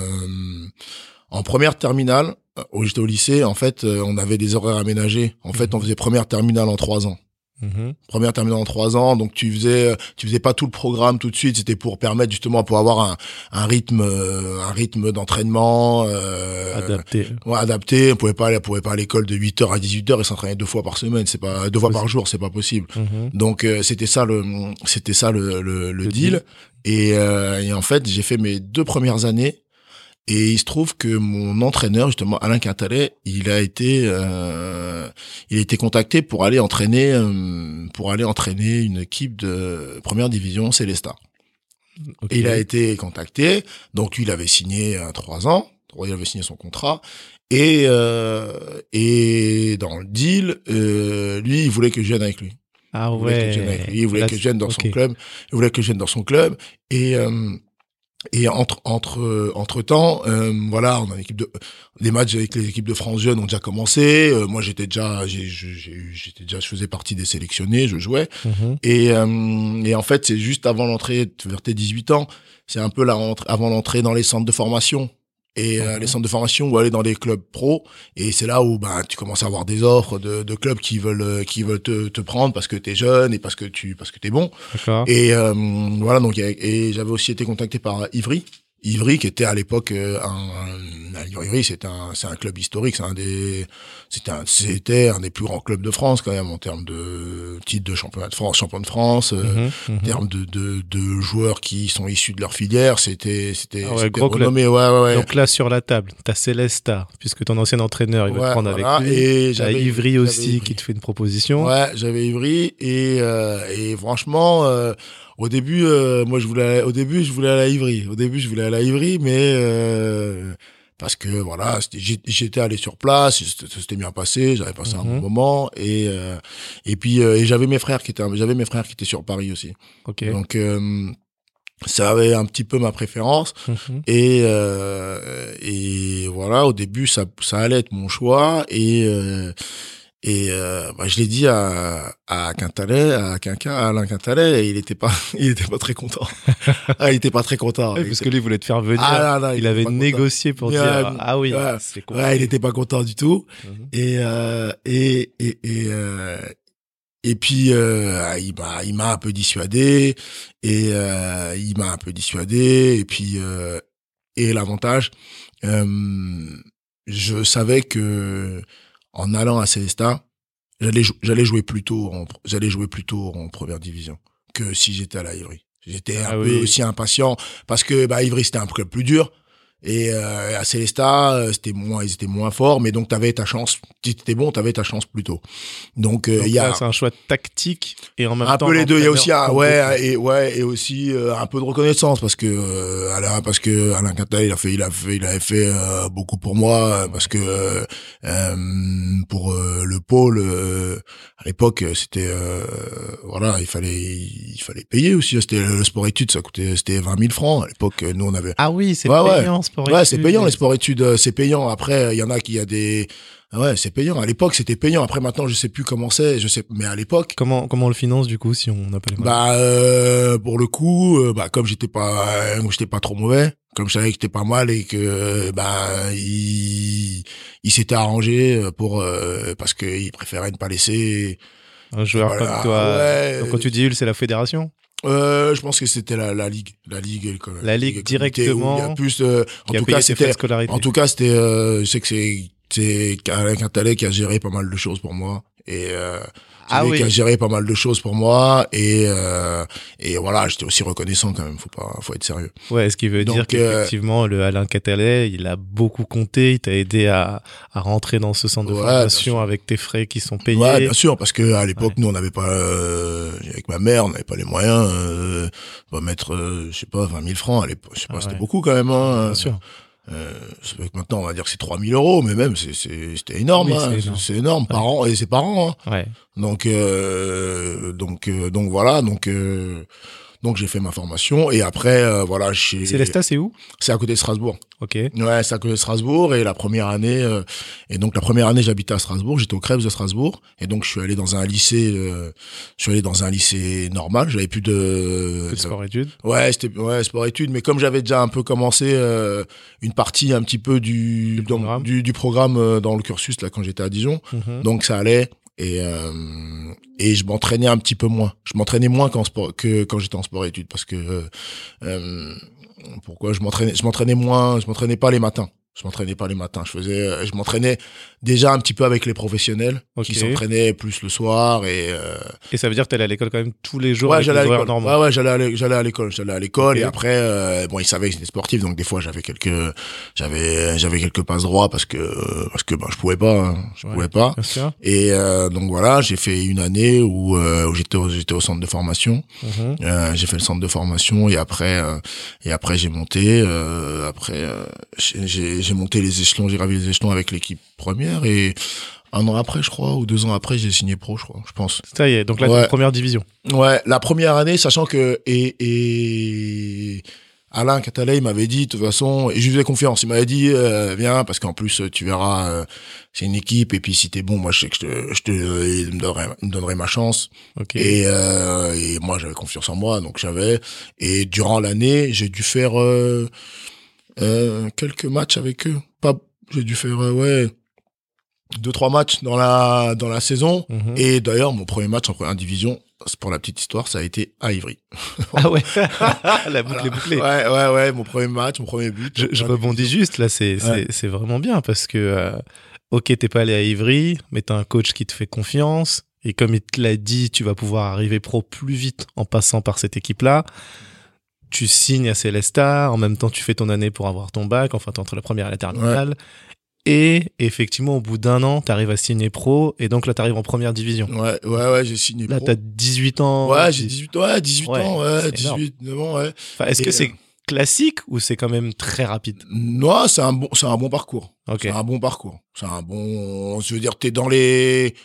en première terminale euh, où j'étais au lycée en fait euh, on avait des horaires aménagés en fait on faisait première terminale en trois ans
Mhm.
première terminale en trois ans donc tu faisais tu faisais pas tout le programme tout de suite c'était pour permettre justement pour avoir un, un rythme euh, un rythme d'entraînement euh,
Adapté.
Ouais, adapté. On pouvait pas aller, on pouvait pas à l'école de 8h à 18h et s'entraîner deux fois par semaine. C'est pas, deux fois par jour, c'est pas possible.
Mhm.
Donc, euh, c'était ça le, c'était ça le, le, le
Le
deal.
deal.
Et, euh, et en fait, j'ai fait mes deux premières années. Et il se trouve que mon entraîneur, justement, Alain Quintalet, il a été, euh, il a été contacté pour aller entraîner, euh, pour aller entraîner une équipe de première division, Célestat.
Ok.
Et il a été contacté. Donc lui, il avait signé trois ans. Il avait signé son contrat. Et euh, et dans le deal, euh, lui, il voulait que je vienne avec lui.
Ah
Il voulait que je
ouais.
vienne avec lui. Il voulait
Là,
que je vienne dans
ok.
son club. Il voulait que je vienne dans son club. Et euh, et entre entre entre temps, euh, voilà, on a une équipe de les matchs avec les équipes de France jeunes ont déjà commencé. Euh, moi, j'étais déjà, j'étais déjà, je faisais partie des sélectionnés, je jouais.
Mhm.
Et, euh, et en fait, c'est juste avant l'entrée vers tes 18 ans, c'est un peu la rentrée, avant l'entrée dans les centres de formation. Et euh,
Mhm.
les centres de formation ou aller dans les clubs pro et c'est là où bah tu commences à avoir des offres de, de clubs qui veulent euh, qui veulent te, te prendre parce que t'es jeune et parce que tu parce que t'es bon
D'accord.
et euh, voilà donc et, et j'avais aussi été contacté par Ivry Ivry qui était à l'époque euh, un, un Ivry c'est un c'est un club historique c'est un des c'était un c'était un des plus grands clubs de France quand même en termes de titre de championnat de France champion de France euh,
Mhm,
en
mhm.
termes de, de, de joueurs qui sont issus de leur filière, c'était c'était
Ah ouais,
c'était
gros
renommé, ouais ouais ouais.
Donc là, sur la table, t'as Célesta, puisque ton ancien entraîneur, il va te prendre
voilà.
avec lui.
Et
T'as
j'avais
Ivry aussi
Ivry.
qui te fait une proposition.
Ouais, j'avais Ivry et euh, et franchement euh, au début euh, moi je voulais aller- au début je voulais aller à Ivry. Au début je voulais aller à Ivry mais euh, parce que voilà, j'étais allé sur place, c'était bien passé, j'avais passé un
Mhm.
bon moment et euh, et puis euh, et j'avais mes frères qui étaient j'avais mes frères qui étaient sur Paris aussi.
Ok.
Donc euh, ça avait un petit peu ma préférence
Mhm.
et euh, et voilà au début ça ça allait être mon choix et euh, et euh, bah, je l'ai dit à à Quintalet à Quinca à Alain Quintalet et il était pas [LAUGHS] il était pas très content. [LAUGHS] Ah il était pas très content.
Ouais,
Il
parce
était-
que lui il voulait te faire venir.
Ah, non, non,
il
était
avait
content.
négocié pour dire ah oui,
ouais,
c'est
ouais il était pas content du tout.
Mhm.
et euh, et et et euh, et puis euh, il m'a il m'a un peu dissuadé. Et euh, il m'a un peu dissuadé. Et puis euh, et l'avantage euh, je savais que en allant à Célestat j'allais jou- j'allais jouer plutôt en pr- j'allais jouer plutôt en première division que si j'étais à la Ivry j'étais un
Ah
peu
oui.
aussi impatient parce que bah Ivry c'était un club plus dur et euh, à Célestat, euh, c'était moins, ils étaient moins forts, mais donc t'avais ta chance. Si t'étais bon, t'avais ta chance plus tôt. Donc euh, il y a
c'est un choix tactique et en même
un
temps
peu les deux. Il y a aussi un, ouais et ouais et aussi euh, un peu de reconnaissance parce que euh, Alain, parce que Alain Quintal, il a fait, il a fait, il avait fait euh, beaucoup pour moi parce que pour euh, le pôle euh, à l'époque c'était euh, voilà il fallait il fallait payer aussi. C'était le sport études, ça coûtait c'était 20 000 francs à l'époque. Nous on avait
Ah oui, c'est
Ouais, ouais. Ouais, c'est payant les sports études, euh, c'est payant. Après, il y en a qui y a des ouais, c'est payant. À l'époque, c'était payant. Après maintenant, je sais plus comment c'est, je sais mais à l'époque
Comment comment on le finance du coup si on n'a pas les moyens?
Bah euh, pour le coup, euh, bah comme j'étais pas euh, j'étais pas trop mauvais, comme je savais que j'étais pas mal et que euh, bah il il s'était arrangé euh, pour euh, parce que il préférait ne pas laisser
Un joueur
voilà,
comme toi.
ouais.
Donc quand tu dis c'est la fédération?
Euh, je pense que c'était la, la ligue, la ligue, euh,
La ligue
où Il y a
directement
plus, euh, en tout cas, c'était. En tout cas, c'était, euh, je sais que c'est, c'est Alain Quintalet qui a géré pas mal de choses pour moi. Et, euh,
Ah oui.
qui a géré pas mal de choses pour moi. Et, euh, et voilà, j'étais aussi reconnaissant quand même. Faut pas, faut être sérieux.
Ouais, ce qui veut
Donc,
dire
euh,
qu'effectivement, le Alain Catalet, il a beaucoup compté, il t'a aidé à, à rentrer dans ce centre de
Ouais,
formation avec tes frais qui sont payés.
Ouais, bien sûr, parce que à l'époque,
Ouais.
nous, on n'avait pas, euh, avec ma mère, on n'avait pas les moyens, euh, de mettre, euh, je sais pas, 20 000 francs à l'époque. Je sais pas,
Ah
c'était
ouais.
beaucoup quand même, hein.
Bien sûr.
Euh, maintenant, on va dire que c'est 3000 euros, mais même, c'est, c'est, c'était énorme,
Oui,
hein.
c'est énorme.
C'est énorme, par an, et c'est par an, hein.
Ouais.
Donc, euh, donc, euh, donc voilà, donc, euh, donc j'ai fait ma formation, et après, euh, voilà, chez,
Célesta, c'est où?
C'est à côté de Strasbourg.
Ok.
Ouais, c'est à côté de Strasbourg, et la première année, euh, et donc la première année, j'habitais à Strasbourg, j'étais au Krebs de Strasbourg, et donc je suis allé dans un lycée, euh, je suis allé dans un lycée normal, j'avais plus de,
de sport études.
Ouais, c'était ouais, sport études, mais comme j'avais déjà un peu commencé euh, une partie un petit peu du
Du
dans-
programme.
du, du programme euh, dans le cursus là quand j'étais à Dijon,
Mhm.
donc ça allait et euh, et je m'entraînais un petit peu moins. Je m'entraînais moins que quand j'étais en sport études parce que euh, euh, pourquoi je m'entraînais je m'entraînais moins, je m'entraînais pas les matins. Je m'entraînais pas les matins. Je faisais, euh, je m'entraînais déjà un petit peu avec les professionnels qui s'entraînaient plus le soir et euh,
Et ça veut dire que t'allais à l'école quand même tous les jours
ouais, j'allais à l'école.
normaux.
Ouais, j'allais j'allais à l'école, j'allais à l'école et après euh, bon, ils savaient que j'étais sportif donc des fois j'avais quelques j'avais j'avais quelques passes droits parce que parce que ben je pouvais pas, hein. je
Ouais.
pouvais pas. Et euh, donc voilà, j'ai fait une année où, où j'étais au, j'étais au centre de formation.
Mhm.
Euh, j'ai fait le centre de formation et après et après j'ai monté. Après j'ai- j'ai monté les échelons, j'ai gravi les échelons avec l'équipe première et un an après, je crois, ou deux ans après, j'ai signé pro, je crois, je pense.
Ça y est, donc là,
Ouais.
première division.
Ouais, la première année, sachant que et, et Alain Catalet, il m'avait dit de toute façon, et je lui faisais confiance. Il m'avait dit euh, viens parce qu'en plus tu verras, euh, c'est une équipe et puis si t'es bon, moi je sais que je te, je te il me donnerait, il me donnerait ma chance.
Ok.
Et, euh, et moi j'avais confiance en moi, donc j'avais. Et durant l'année, j'ai dû faire euh, quelques matchs avec eux. Pas, j'ai dû faire euh, ouais deux trois matchs dans la dans la saison.
Mhm.
Et d'ailleurs, mon premier match en première division, pour la petite histoire, ça a été à Ivry. [LAUGHS]
Ah ouais, [LAUGHS] la boucle est bouclée.
Ouais, ouais, ouais, mon premier match, mon premier but.
Je, je rebondis juste, là, c'est
Ouais.
vraiment bien parce que, euh, ok, t'es pas allé à Ivry, mais t'as un coach qui te fait confiance. Et comme il te l'a dit, tu vas pouvoir arriver pro plus vite en passant par cette équipe-là. Tu signes à Célestat, en même temps, tu fais ton année pour avoir ton bac, enfin, t'es entre la première et la terminale. Et effectivement, au bout d'un an, t'arrives à signer pro, et donc là, t'arrives en première division.
Ouais, ouais, ouais, j'ai signé
Là,
pro.
t'as 18 ans.
Ouais, j'ai 18 ans, ouais, 18
Ouais,
ans, ouais,
c'est énorme.
18, 9 ans, ouais.
Enfin, Est-ce que
Et,
c'est classique ou c'est quand même très rapide?
Non, c'est un bon, c'est un bon parcours.
Ok.
C'est un bon parcours. C'est un bon, je veux dire, t'es dans les,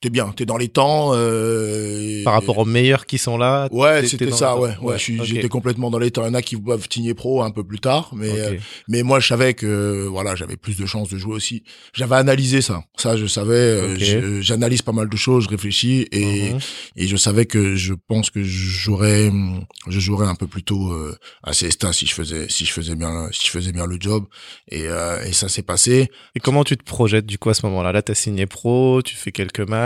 t'es bien, t'es dans les temps, euh,
Par rapport aux meilleurs qui sont là
Ouais, c'était ça, ouais. ouais, j'étais complètement dans les temps. Il y en a qui doivent signer pro un peu plus tard, mais, euh, mais moi, je savais que, voilà, j'avais plus de chances de jouer aussi. J'avais analysé ça. Ça, je savais, euh, j'analyse pas mal de choses, je réfléchis et,
Mhm.
et je savais que je pense que je jouerais, hum, je jouerais un peu plus tôt euh, à Cesta si je faisais, si je faisais bien, si je faisais bien le job. Et, euh, et ça s'est passé.
Et comment tu te projettes du coup à ce moment-là? Là, t'as signé pro, tu fais quelques matchs.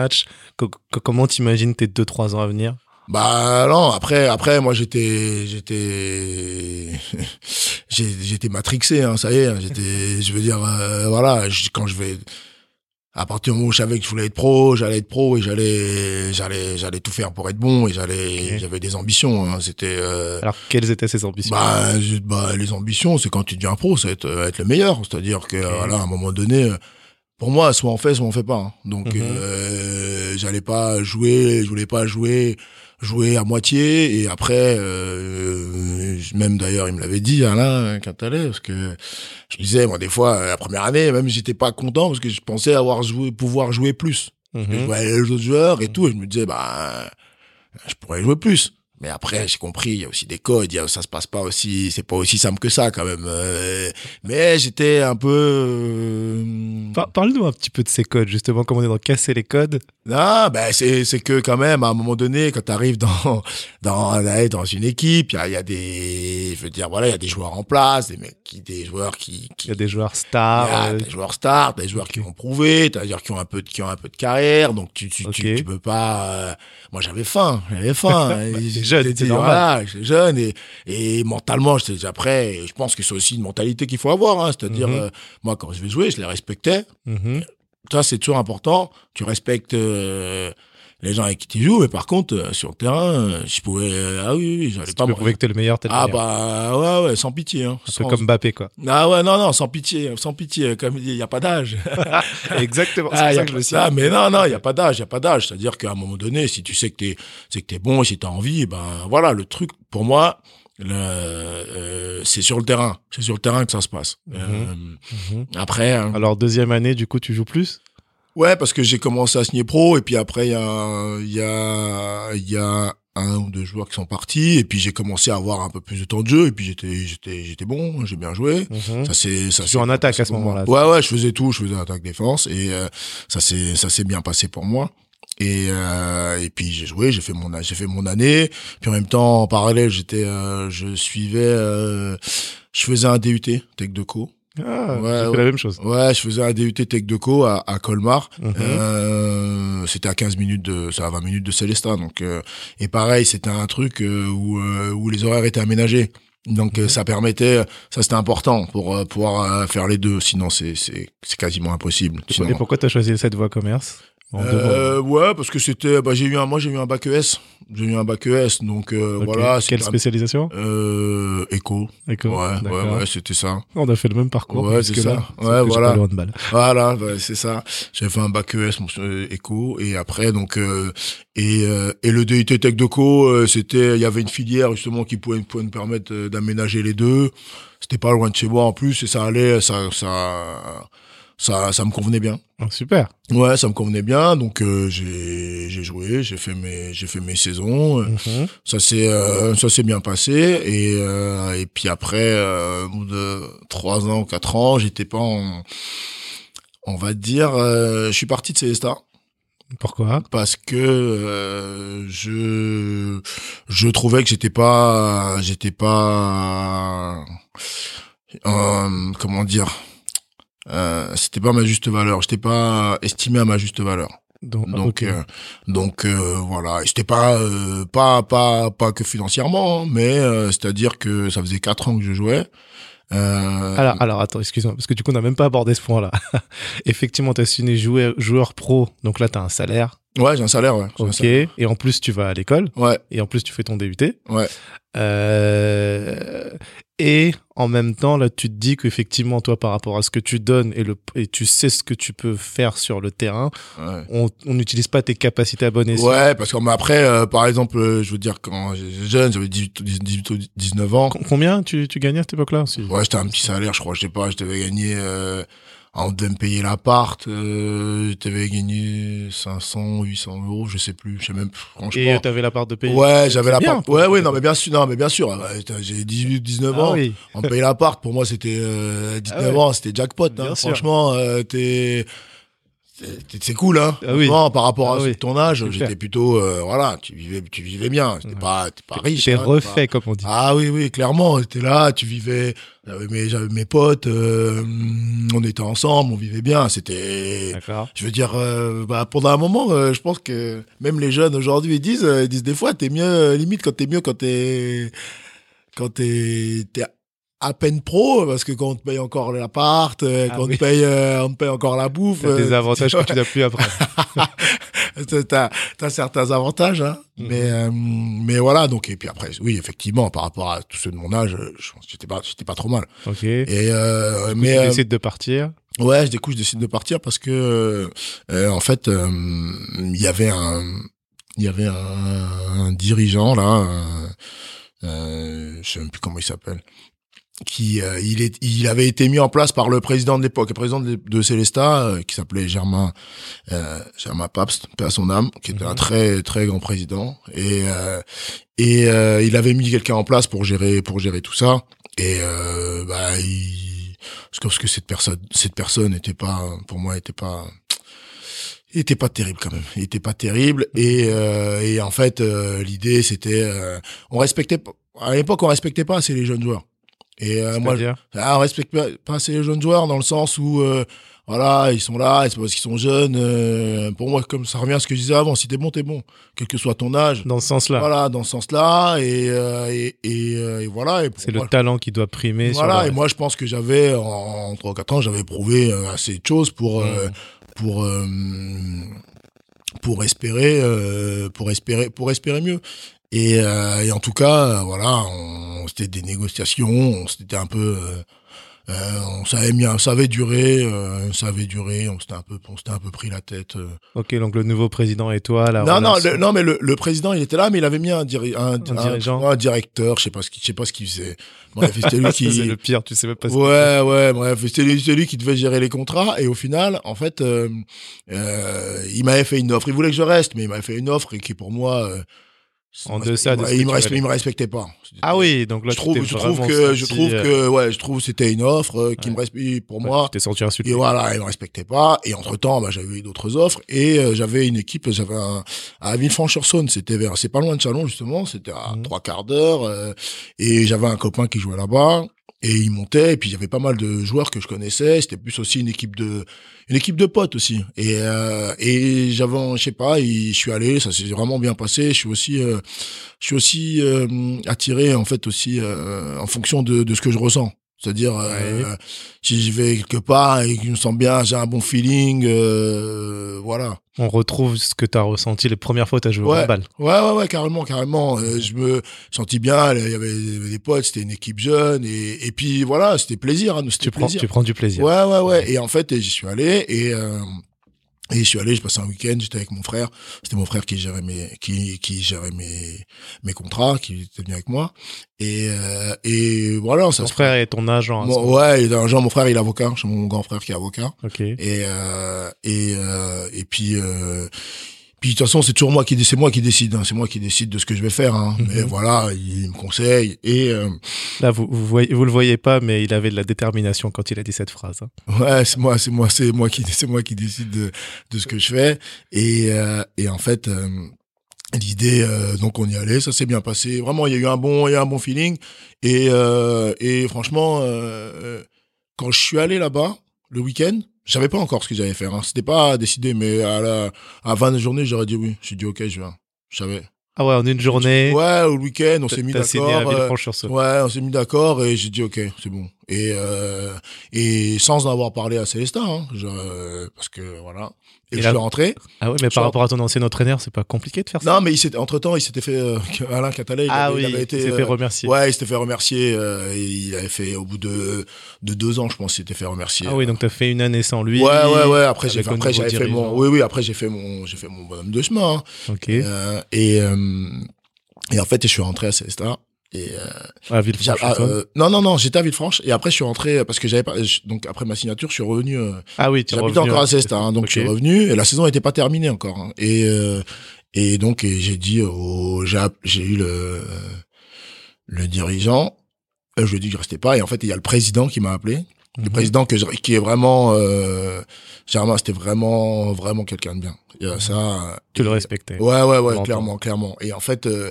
Co- co- comment t'imagines tes 2-3 ans à venir?
Bah non, après, après, moi j'étais, j'étais, [LAUGHS] j'étais matrixé, hein, ça y est, hein, j'étais, [LAUGHS] je veux dire, euh, voilà, je- quand je vais, à partir du moment où je savais que je voulais être pro, j'allais être pro et j'allais, j'allais, j'allais tout faire pour être bon et j'allais, j'avais des ambitions, hein, c'était, euh,
Alors, quelles étaient ces ambitions?
bah, je- bah, les ambitions, c'est quand tu deviens pro, c'est être, euh, être le meilleur, c'est-à-dire que, voilà, à un moment donné. Pour moi, soit on fait, soit on fait pas. hein. Donc,
Mhm.
euh, j'allais pas jouer, je voulais pas jouer, jouer à moitié. Et après, euh, même d'ailleurs, il me l'avait dit, Alain Cantalet, parce que je disais, moi, des fois, la première année, même j'étais pas content parce que je pensais avoir joué, pouvoir jouer plus.
Mhm.
Je voyais les autres joueurs et tout, et je me disais, bah, je pourrais jouer plus. Mais après, j'ai compris, il y a aussi des codes, il y a, ça se passe pas aussi, c'est pas aussi simple que ça quand même. Euh, mais j'étais un peu. euh,
Par- Parle-nous un petit peu de ces codes, justement, comment on est dans casser les codes.
non, ben c'est c'est que quand même à un moment donné, quand tu arrives [LAUGHS] dans dans dans une équipe, il y a, y a des, je veux dire voilà, il y a des joueurs en place, des mecs qui, des joueurs qui,
Il y a des joueurs stars.
y a
euh,
des joueurs stars, des joueurs qui ont prouvé, c'est-à-dire qui ont un peu de, qui ont un peu de carrière, donc tu tu, tu, peux pas. euh, moi j'avais faim, j'avais faim. [LAUGHS] J'étais
jeune, normal.
J'étais jeune et et mentalement j'étais déjà prêt. Et je pense que c'est aussi une mentalité qu'il faut avoir, hein, c'est-à-dire
Mhm.
euh, moi quand je vais jouer, je les respectais.
mhm.
Ça, c'est toujours important. Tu respectes euh, les gens avec qui tu joues, mais par contre, euh, sur le terrain, euh, je pouvais. euh, ah oui, oui, j'allais
Tu
pas
peux
me-
prouver que t'es le meilleur, t'es le
Ah
meilleur.
bah ouais, ouais, sans pitié. Hein,
Un peu
Sans-
comme Mbappé, quoi.
Ah ouais, non, non, sans pitié, sans pitié. Comme il dit, il n'y a pas d'âge. [LAUGHS]
Exactement, c'est
Ah, y
ça que je
ah, mais non, non, il n'y a pas d'âge, il n'y a pas d'âge. C'est-à-dire qu'à un moment donné, si tu sais que t'es, c'est que t'es bon, si t'as envie, ben voilà, le truc, pour moi, euh, c'est sur le terrain. C'est sur le terrain que ça se passe.
Mhm.
Euh,
Mhm.
après, hein,
Alors, deuxième année, du coup, tu joues plus?
Ouais, parce que j'ai commencé à signer pro et puis après il y a il y a il y a un ou deux joueurs qui sont partis et puis j'ai commencé à avoir un peu plus de temps de jeu et puis j'étais j'étais j'étais bon, j'ai bien joué.
Mhm.
Ça c'est ça
joues en attaque à ce moment-là.
Ouais ouais, je faisais tout, je faisais attaque défense et euh, ça s'est ça s'est bien passé pour moi. Et euh, et puis j'ai joué, j'ai fait mon j'ai fait mon année. Puis en même temps en parallèle, j'étais euh, je suivais euh, je faisais un DUT Tech de Co.
Ah,
Ouais,
la même chose.
Ouais, je faisais un DUT Tech de Co à, à Colmar.
Mhm.
Euh, c'était à 15 minutes de, ça à 20 minutes de Célestin. Donc, euh, et pareil, c'était un truc euh, où, où les horaires étaient aménagés. Donc,
Mhm.
ça permettait, ça c'était important pour pouvoir faire les deux. Sinon, c'est, c'est, c'est quasiment impossible.
Et
Sinon,
pourquoi t'as choisi cette voie commerce En
ouais, parce que c'était, bah, j'ai eu un, moi j'ai eu un bac ES, J'ai eu un bac ES, donc euh, voilà.
Quelle spécialisation?
Euh, éco.
Éco.
Ouais, ouais, ouais, c'était ça.
On a fait le même parcours.
Ouais, c'est ça. Ouais,
j'ai
voilà.
pas le handball.
Voilà, bah, c'est ça. J'avais fait un bac ES, mon euh, éco, et après donc euh, et euh, et le DUT Tech de Co, euh, c'était il y avait une filière justement qui pouvait, pouvait me permettre euh, d'aménager les deux. C'était pas loin de chez moi en plus et ça allait, ça ça ça ça me convenait bien.
Ah, super.
Ouais, ça me convenait bien, donc euh, j'ai j'ai joué, j'ai fait mes j'ai fait mes saisons.
Mhm.
Ça s'est euh, ça s'est bien passé et euh, et puis après euh, au bout de trois ans quatre ans j'étais pas en on va dire euh, je suis parti de Célestat
Pourquoi?
Parce que euh, je je trouvais que j'étais pas j'étais pas euh, comment dire euh, c'était pas ma juste valeur j'étais pas estimé à ma juste valeur
Donc,
donc
ok.
euh, donc euh, voilà, c'était pas euh, pas pas pas que financièrement, hein, mais c'est-à-dire que ça faisait quatre ans que je jouais.
Alors, alors attends, excuse-moi, parce que du coup, on n'a même pas abordé ce point-là. [LAUGHS] Effectivement, tu as signé joueur, joueur pro, donc là, tu as un salaire.
ouais, j'ai un salaire, ouais.
Ok.
salaire.
Et en plus, tu vas à l'école.
Ouais,
Et en plus, tu fais ton DUT.
ouais.
Euh, et en même temps, là, tu te dis qu'effectivement, toi, par rapport à ce que tu donnes et, le, et tu sais ce que tu peux faire sur le terrain,
Ouais.
on n'utilise pas tes capacités à bon escient.
Ouais, parce que mais après, euh, par exemple, euh, je veux dire, quand j'étais jeune, j'avais 18, 18 ou 19 ans.
Com- Combien tu, tu gagnais à cette époque-là
Ouais, j'étais un petit salaire, je crois, je sais pas, je devais gagner, euh, on devait me payer l'appart, euh, je devais gagner 500, 800 euros, je sais plus, je sais même, franchement.
Et tu avais la part de payer
Ouais, j'avais l'appart. Ouais, ouais, non, mais bien sûr, non, mais bien sûr. ouais, J'ai 18, 19
Ah
ans.
oui.
On me paye l'appart. Pour moi, c'était, euh, 19
Ah ouais.
ans, c'était jackpot, hein. Franchement, euh, t'es, c'est cool, hein.
Ah oui.
Franchement, par rapport
Ah
à
oui.
ton âge, j'étais plutôt, euh, voilà, tu vivais, tu vivais bien. T'es
Ouais.
pas, pas riche.
T'es
hein,
refait, comme on dit.
Ah oui, oui, clairement. T'es là, tu vivais, j'avais mes, j'avais mes potes, euh, on était ensemble, on vivait bien. C'était,
D'accord.
je veux dire, euh, bah, pendant un moment, euh, je pense que même les jeunes aujourd'hui, ils disent, ils disent des fois, t'es mieux, limite quand t'es mieux quand t'es, quand t'es, t'es à peine pro, parce que quand on te paye encore l'appart, euh,
Ah
quand on, te paye, euh, on te paye encore la bouffe.
T'as des
euh,
avantages que tu n'as plus après. [LAUGHS]
t'as, t'as certains avantages, hein.
Mhm.
Mais, euh, mais voilà, donc, et puis après, oui, effectivement, par rapport à tous ceux de mon âge, je pense que j'étais pas, j'étais pas trop mal.
Ok.
Et, euh, mais,
tu décides de partir.
Ouais, je découvre, je décide de partir parce que en fait, il y avait un, il y avait un, un dirigeant là, euh, je sais même plus comment il s'appelle, qui euh, il est, il avait été mis en place par le président de l'époque, le président de, de Célestat, euh, qui s'appelait Germain, euh, Germain Pabst, paix à son âme, qui était
Mhm.
un très très grand président, et euh, et euh, il avait mis quelqu'un en place pour gérer pour gérer tout ça, et euh, bah il parce que, parce que cette personne, cette personne était pas, pour moi, était pas, il était pas terrible quand même. Il était pas terrible et euh, et en fait euh, l'idée c'était, euh, on respectait à l'époque on respectait pas assez les jeunes joueurs. Et euh, moi, ah, on respecte pas, pas assez les jeunes joueurs dans le sens où euh, voilà ils sont là, et c'est parce qu'ils sont jeunes. euh, pour moi, comme ça revient à ce que je disais avant, si t'es bon, t'es bon, quel que soit ton âge.
Dans ce sens-là.
Voilà, dans ce sens-là et et et, euh, et voilà. Et pour
C'est le talent qui doit primer.
voilà, et
reste.
moi je pense que j'avais, en, en 3 4 ans, j'avais prouvé assez de choses pour,
Mhm.
pour, pour espérer, euh, pour espérer, pour espérer mieux. Et, euh, et en tout cas, euh, voilà, on, c'était des négociations, on- c'était un peu, euh, euh, on savait bien, ça avait duré, euh, ça avait duré, on s'était un peu, on s'était un peu pris la tête. euh.
Ok, donc le nouveau président et toi, la
non, non, le- non, mais le, le président, il était là, mais il avait mis un, diri- un,
dirigeant.
un directeur, je sais pas ce qu'il, je sais pas ce qu'il faisait. Bref, c'était lui [LAUGHS] qui,
c'est le pire, tu sais même pas ce
Ouais, ouais, bref, c'était lui, lui qui devait gérer les contrats et au final, en fait, euh, euh, il m'avait fait une offre. Il voulait que je reste, mais il m'avait fait une offre et qui pour moi, euh,
En deçà de
il me il me respectait pas.
Ah oui, donc là,
je trouve, je trouve que, je trouve que, ouais, je trouve que c'était une offre euh, qui
Ouais.
me respectait pour
ouais,
moi.
T'es senti insulté.
Et voilà, il me respectait pas. Et entre temps, bah, j'avais eu d'autres offres et euh, j'avais une équipe. J'avais un à Villefranche-sur-Saône. C'était vers, c'est pas loin de Chalon justement. C'était à
Mhm.
trois quarts d'heure. euh, et j'avais un copain qui jouait là-bas. Et il montait. Et puis il y avait pas mal de joueurs que je connaissais. C'était plus aussi une équipe de, une équipe de potes aussi. Et euh, et j'avais, je sais pas. je suis allé. Ça s'est vraiment bien passé. Je suis aussi, euh, je suis aussi euh, attiré en fait aussi euh, en fonction de, de ce que je ressens. C'est-à-dire, euh, si je vais quelque part et que je me sens bien, j'ai un bon feeling, euh, voilà.
On retrouve ce que tu as ressenti les premières fois que tu as joué
ouais.
au handball.
Ouais, ouais, ouais, carrément, carrément. Euh, je me sentis bien, il y avait des potes, c'était une équipe jeune, et, et puis voilà, c'était plaisir. Hein,
tu,
plaisir.
Prends, tu prends du plaisir.
Ouais, ouais, ouais. Et en fait, j'y suis allé, et... Et je suis allé, je passais un week-end, j'étais avec mon frère. C'était mon frère qui gérait mes, qui, qui gérait mes, mes contrats, qui était venu avec moi. Et, euh, et voilà.
Ça ton frère est ton agent.
Mon, ouais, il est agent. Mon frère, il est avocat. J'ai mon grand frère qui est avocat.
Ok.
Et, euh, et, euh, et puis, euh, puis de toute façon, c'est toujours moi qui c'est moi qui décide. Hein. C'est moi qui décide de ce que je vais faire. Hein. Mais voilà, il me conseille. Et euh,
là, vous vous voyez, vous le voyez pas, mais il avait de la détermination quand il a dit cette phrase. Hein.
Ouais, c'est moi, c'est moi, c'est moi qui c'est moi qui décide de de ce que je fais. Et euh, et en fait. Euh, L'idée, donc on y allait, ça s'est bien passé. Vraiment, il y a eu un bon, il y a eu un bon feeling. Et et franchement, quand je suis allé là-bas le week-end, je savais pas encore ce que j'allais faire. Hein. C'était pas décidé, mais à la à 20 journée, j'aurais dit oui. J'ai dit ok, je viens. Je savais.
Ah ouais, en une journée.
Ouais, au week-end, on s'est mis d'accord.
Euh,
ouais, on s'est mis d'accord et j'ai dit ok, c'est bon. Et euh, et sans en avoir parlé à Célestin, hein, je, euh, parce que voilà. Et, et je là... suis rentré.
Ah ouais, mais par rapport à ton ancien entraîneur, c'est pas compliqué de faire ça
Non, mais il s'était entre temps, il s'était fait euh, Alain Catalet. Il
ah
avait,
oui,
il avait été,
il s'est fait remercier.
Ouais, il s'était fait remercier. Euh, il avait fait au bout de de deux ans, je pense, il s'était fait remercier.
Ah oui, donc t'as fait une année sans lui.
Ouais, ouais, ouais. Après j'ai fait, après j'avais fait mon, oui, oui. Après j'ai fait mon, j'ai fait mon bonhomme de chemin. Hein.
Ok.
Euh, et et en fait, je suis rentré à Célestin. Et euh,
à Villefranche.
Ah, euh, non, non, non, j'étais à Villefranche et après je suis rentré parce que j'avais pas. Donc après ma signature, je suis revenu. Euh,
ah oui, tu
J'habitais encore à Célestin, hein, donc okay. je suis revenu et la saison n'était pas terminée encore. Hein, et euh, et donc j'ai dit au, j'ai eu le le dirigeant. je lui ai dit que je restais pas et en fait il y a le président qui m'a appelé. Le président que je, qui est vraiment, euh, Germain, c'était vraiment, vraiment quelqu'un de bien. Il y a ça.
Tu le respectais.
Ouais, ouais, ouais, clairement, clairement. Et en fait, euh,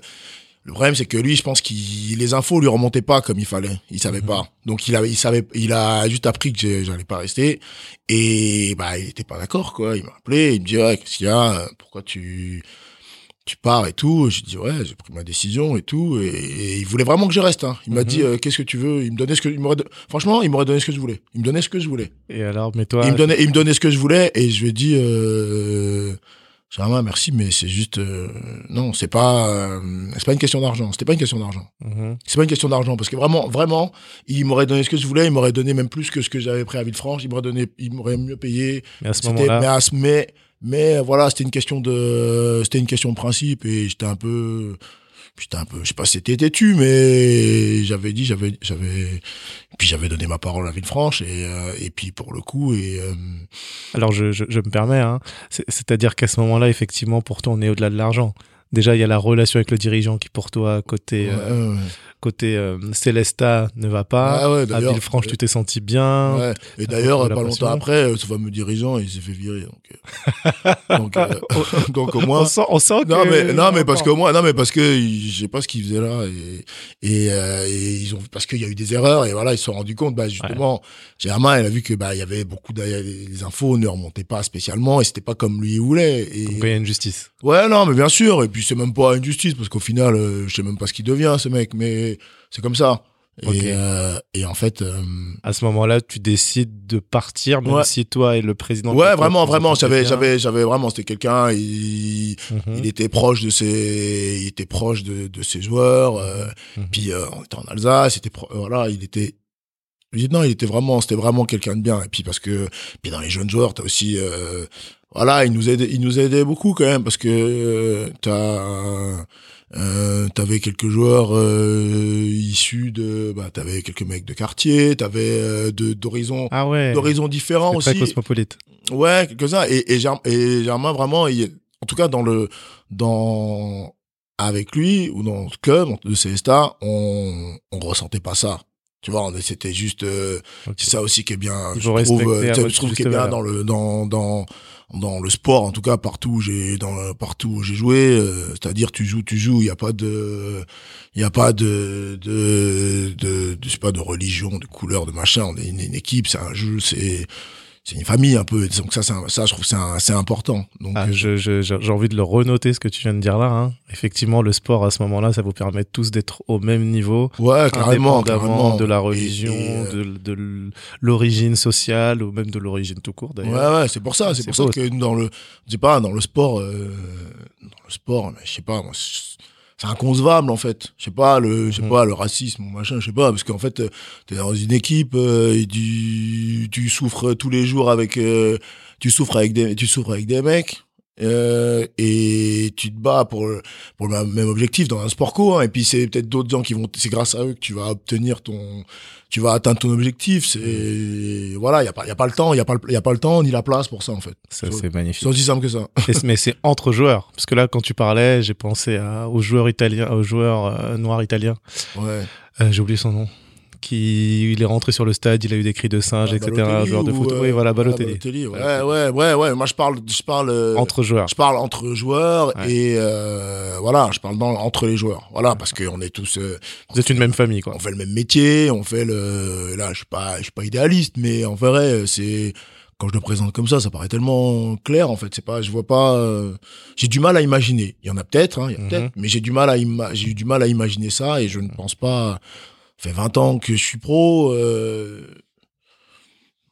le problème, c'est que lui, je pense qu'il les infos lui remontaient pas comme il fallait. Il savait mmh. pas. Donc il avait, il savait, il a juste appris que j'allais pas rester. Et bah, il était pas d'accord, quoi. Il m'a appelé, il me dit ouais, qu'est-ce qu'il y a? Pourquoi tu tu pars et tout? J'ai dit ouais, j'ai pris ma décision et tout. Et, et, il voulait vraiment que je reste. Hein. Il m'a
Mhm.
dit euh, qu'est-ce que tu veux? Il me donnait ce que, il m'aurait, franchement, il m'aurait donné ce que je voulais. Il me donnait ce que je voulais.
Et alors, mais toi.
il me donnait, il me donnait ce que je voulais et je lui ai dit. Euh, Germain, merci, mais c'est juste euh, non, c'est pas euh, c'est pas une question d'argent. C'était pas une question d'argent.
Mhm.
C'est pas une question d'argent parce que vraiment, vraiment, il m'aurait donné ce que je voulais. Il m'aurait donné même plus que ce que j'avais pris à Villefranche. Il m'aurait donné, il m'aurait mieux payé.
Mais à ce
C'était-
moment-là.
mais, mais, mais voilà, c'était une question de, c'était une question de principe et j'étais un peu, j'étais un peu, je sais pas si c'était têtu, mais j'avais dit, j'avais, j'avais, puis j'avais donné ma parole à Villefranche et, euh, et puis pour le coup et euh,
Alors, je, je, je me permets, hein. C'est- c'est-à-dire qu'à ce moment-là, effectivement, pour toi, on est au-delà de l'argent. Déjà, il y a la relation avec le dirigeant qui, pour toi, côté,
ouais,
euh,
ouais,
côté euh, Célesta, ne va pas.
Ouais, ouais,
à Villefranche, tu t'es senti bien.
ouais. Et d'ailleurs, pas longtemps après, euh, ce fameux dirigeant, il s'est fait virer. Donc, euh, donc, [LAUGHS] [LAUGHS] donc au moins.
On sent, on sent
Non
que-
mais non mais parce que moi non mais parce que je sais pas ce qu'ils faisaient là et et, et ils ont parce qu'il y a eu des erreurs et voilà ils se sont rendus compte bah justement Germain il a vu que bah il y avait beaucoup de les infos ne remontaient pas spécialement et c'était pas comme lui voulait et
Donc, il y a une justice.
ouais non mais bien sûr et puis c'est même pas une justice parce qu'au final euh, je sais même pas ce qu'il devient ce mec mais c'est comme ça et euh, et en fait euh,
À ce moment-là, tu décides de partir, même
Ouais.
si toi et le président.
ouais vraiment vraiment j'avais j'avais j'avais vraiment c'était quelqu'un il
Mhm.
il était proche de ses il était proche de de ses joueurs euh,
Mhm.
Puis on était en Alsace, c'était voilà, il était je dis non, il était vraiment c'était vraiment quelqu'un de bien et puis parce que puis dans les jeunes joueurs, tu as aussi voilà, il nous aidait il nous aidait beaucoup quand même parce que euh, tu as euh, t'avais quelques joueurs euh, issus de bah t'avais quelques mecs de quartier, t'avais euh, de d'horizons
Ah ouais.
d'horizons différents
C'est très
aussi.
cosmopolite.
Ouais, quelques-uns. Et, et, Germ- et Germain, vraiment, il, en tout cas, dans le, dans, avec lui, ou dans le club de Célestat, on, on ressentait pas ça. Tu vois, c'était juste, euh,
Ok.
c'est ça aussi qui est bien, je trouve, euh, je trouve qui est bien dans le, dans, dans, dans le sport, en tout cas, partout où j'ai, dans, partout où j'ai joué, euh, c'est-à-dire, tu joues, tu joues, il y a pas de, il y a pas de, de, de, de, je sais pas, de religion, de couleur, de machin. On est une, une équipe, c'est un jeu, c'est, c'est une famille un peu. Donc ça, un- ça, je trouve c'est important. Donc
Ah,
euh,
je- je- je- J'ai envie de le renoter ce que tu viens de dire là. hein. Effectivement, le sport à ce moment-là, ça vous permet tous d'être au même niveau,
ouais, carrément,
indépendamment de la religion,
et, euh,
de, de l'origine sociale ou même de l'origine tout court d'ailleurs.
Ouais, ouais, c'est pour ça. C'est
C'est
pour ça que dans le, je sais pas, dans le sport, euh, dans le sport, mais je sais pas, moi, c'est inconcevable en fait. Je sais pas le, je sais
Mm.
pas le racisme ou machin, je sais pas, parce qu'en fait, euh, t'es dans une équipe euh, et tu, tu souffres tous les jours avec, euh, tu souffres avec des, tu souffres avec des mecs. Euh, et tu te bats pour le, pour le même objectif dans un sport co hein, et puis c'est peut-être d'autres gens qui vont c'est grâce à eux que tu vas obtenir ton tu vas atteindre ton objectif c'est voilà il y a pas il y a pas le temps il y a pas le- il y a pas le temps ni la place pour ça en fait
Ça,
C'est-
magnifique.
c'est aussi simple que ça [LAUGHS]
mais c'est entre joueurs. Parce que là, quand tu parlais, j'ai pensé à, aux joueurs italiens, aux joueurs euh, noirs italiens.
ouais
Euh, j'ai oublié son nom. Qui, il est rentré sur le stade, il a eu des cris de singe,
Ah,
etc.
Balotelli
joueur de foot.
euh,
oui, voilà,
ah,
Balotelli.
ouais ouais ouais ouais moi je parle je parle euh,
Entre joueurs.
je parle entre joueurs
Ouais.
et euh, voilà je parle dans, entre les joueurs voilà parce qu'on est tous euh,
Vous êtes une même famille, quoi.
on fait le même métier, on fait le. Là, je suis pas, je suis pas idéaliste, mais en vrai, c'est quand je le présente comme ça, ça paraît tellement clair. En fait, c'est pas, je vois pas. euh, J'ai du mal à imaginer. Il y en a peut-être, hein, il y a
Mhm.
peut-être, mais j'ai du mal à j'ai eu du mal à imaginer ça et je ne pense pas. Ça fait 20 ans que je suis pro. euh,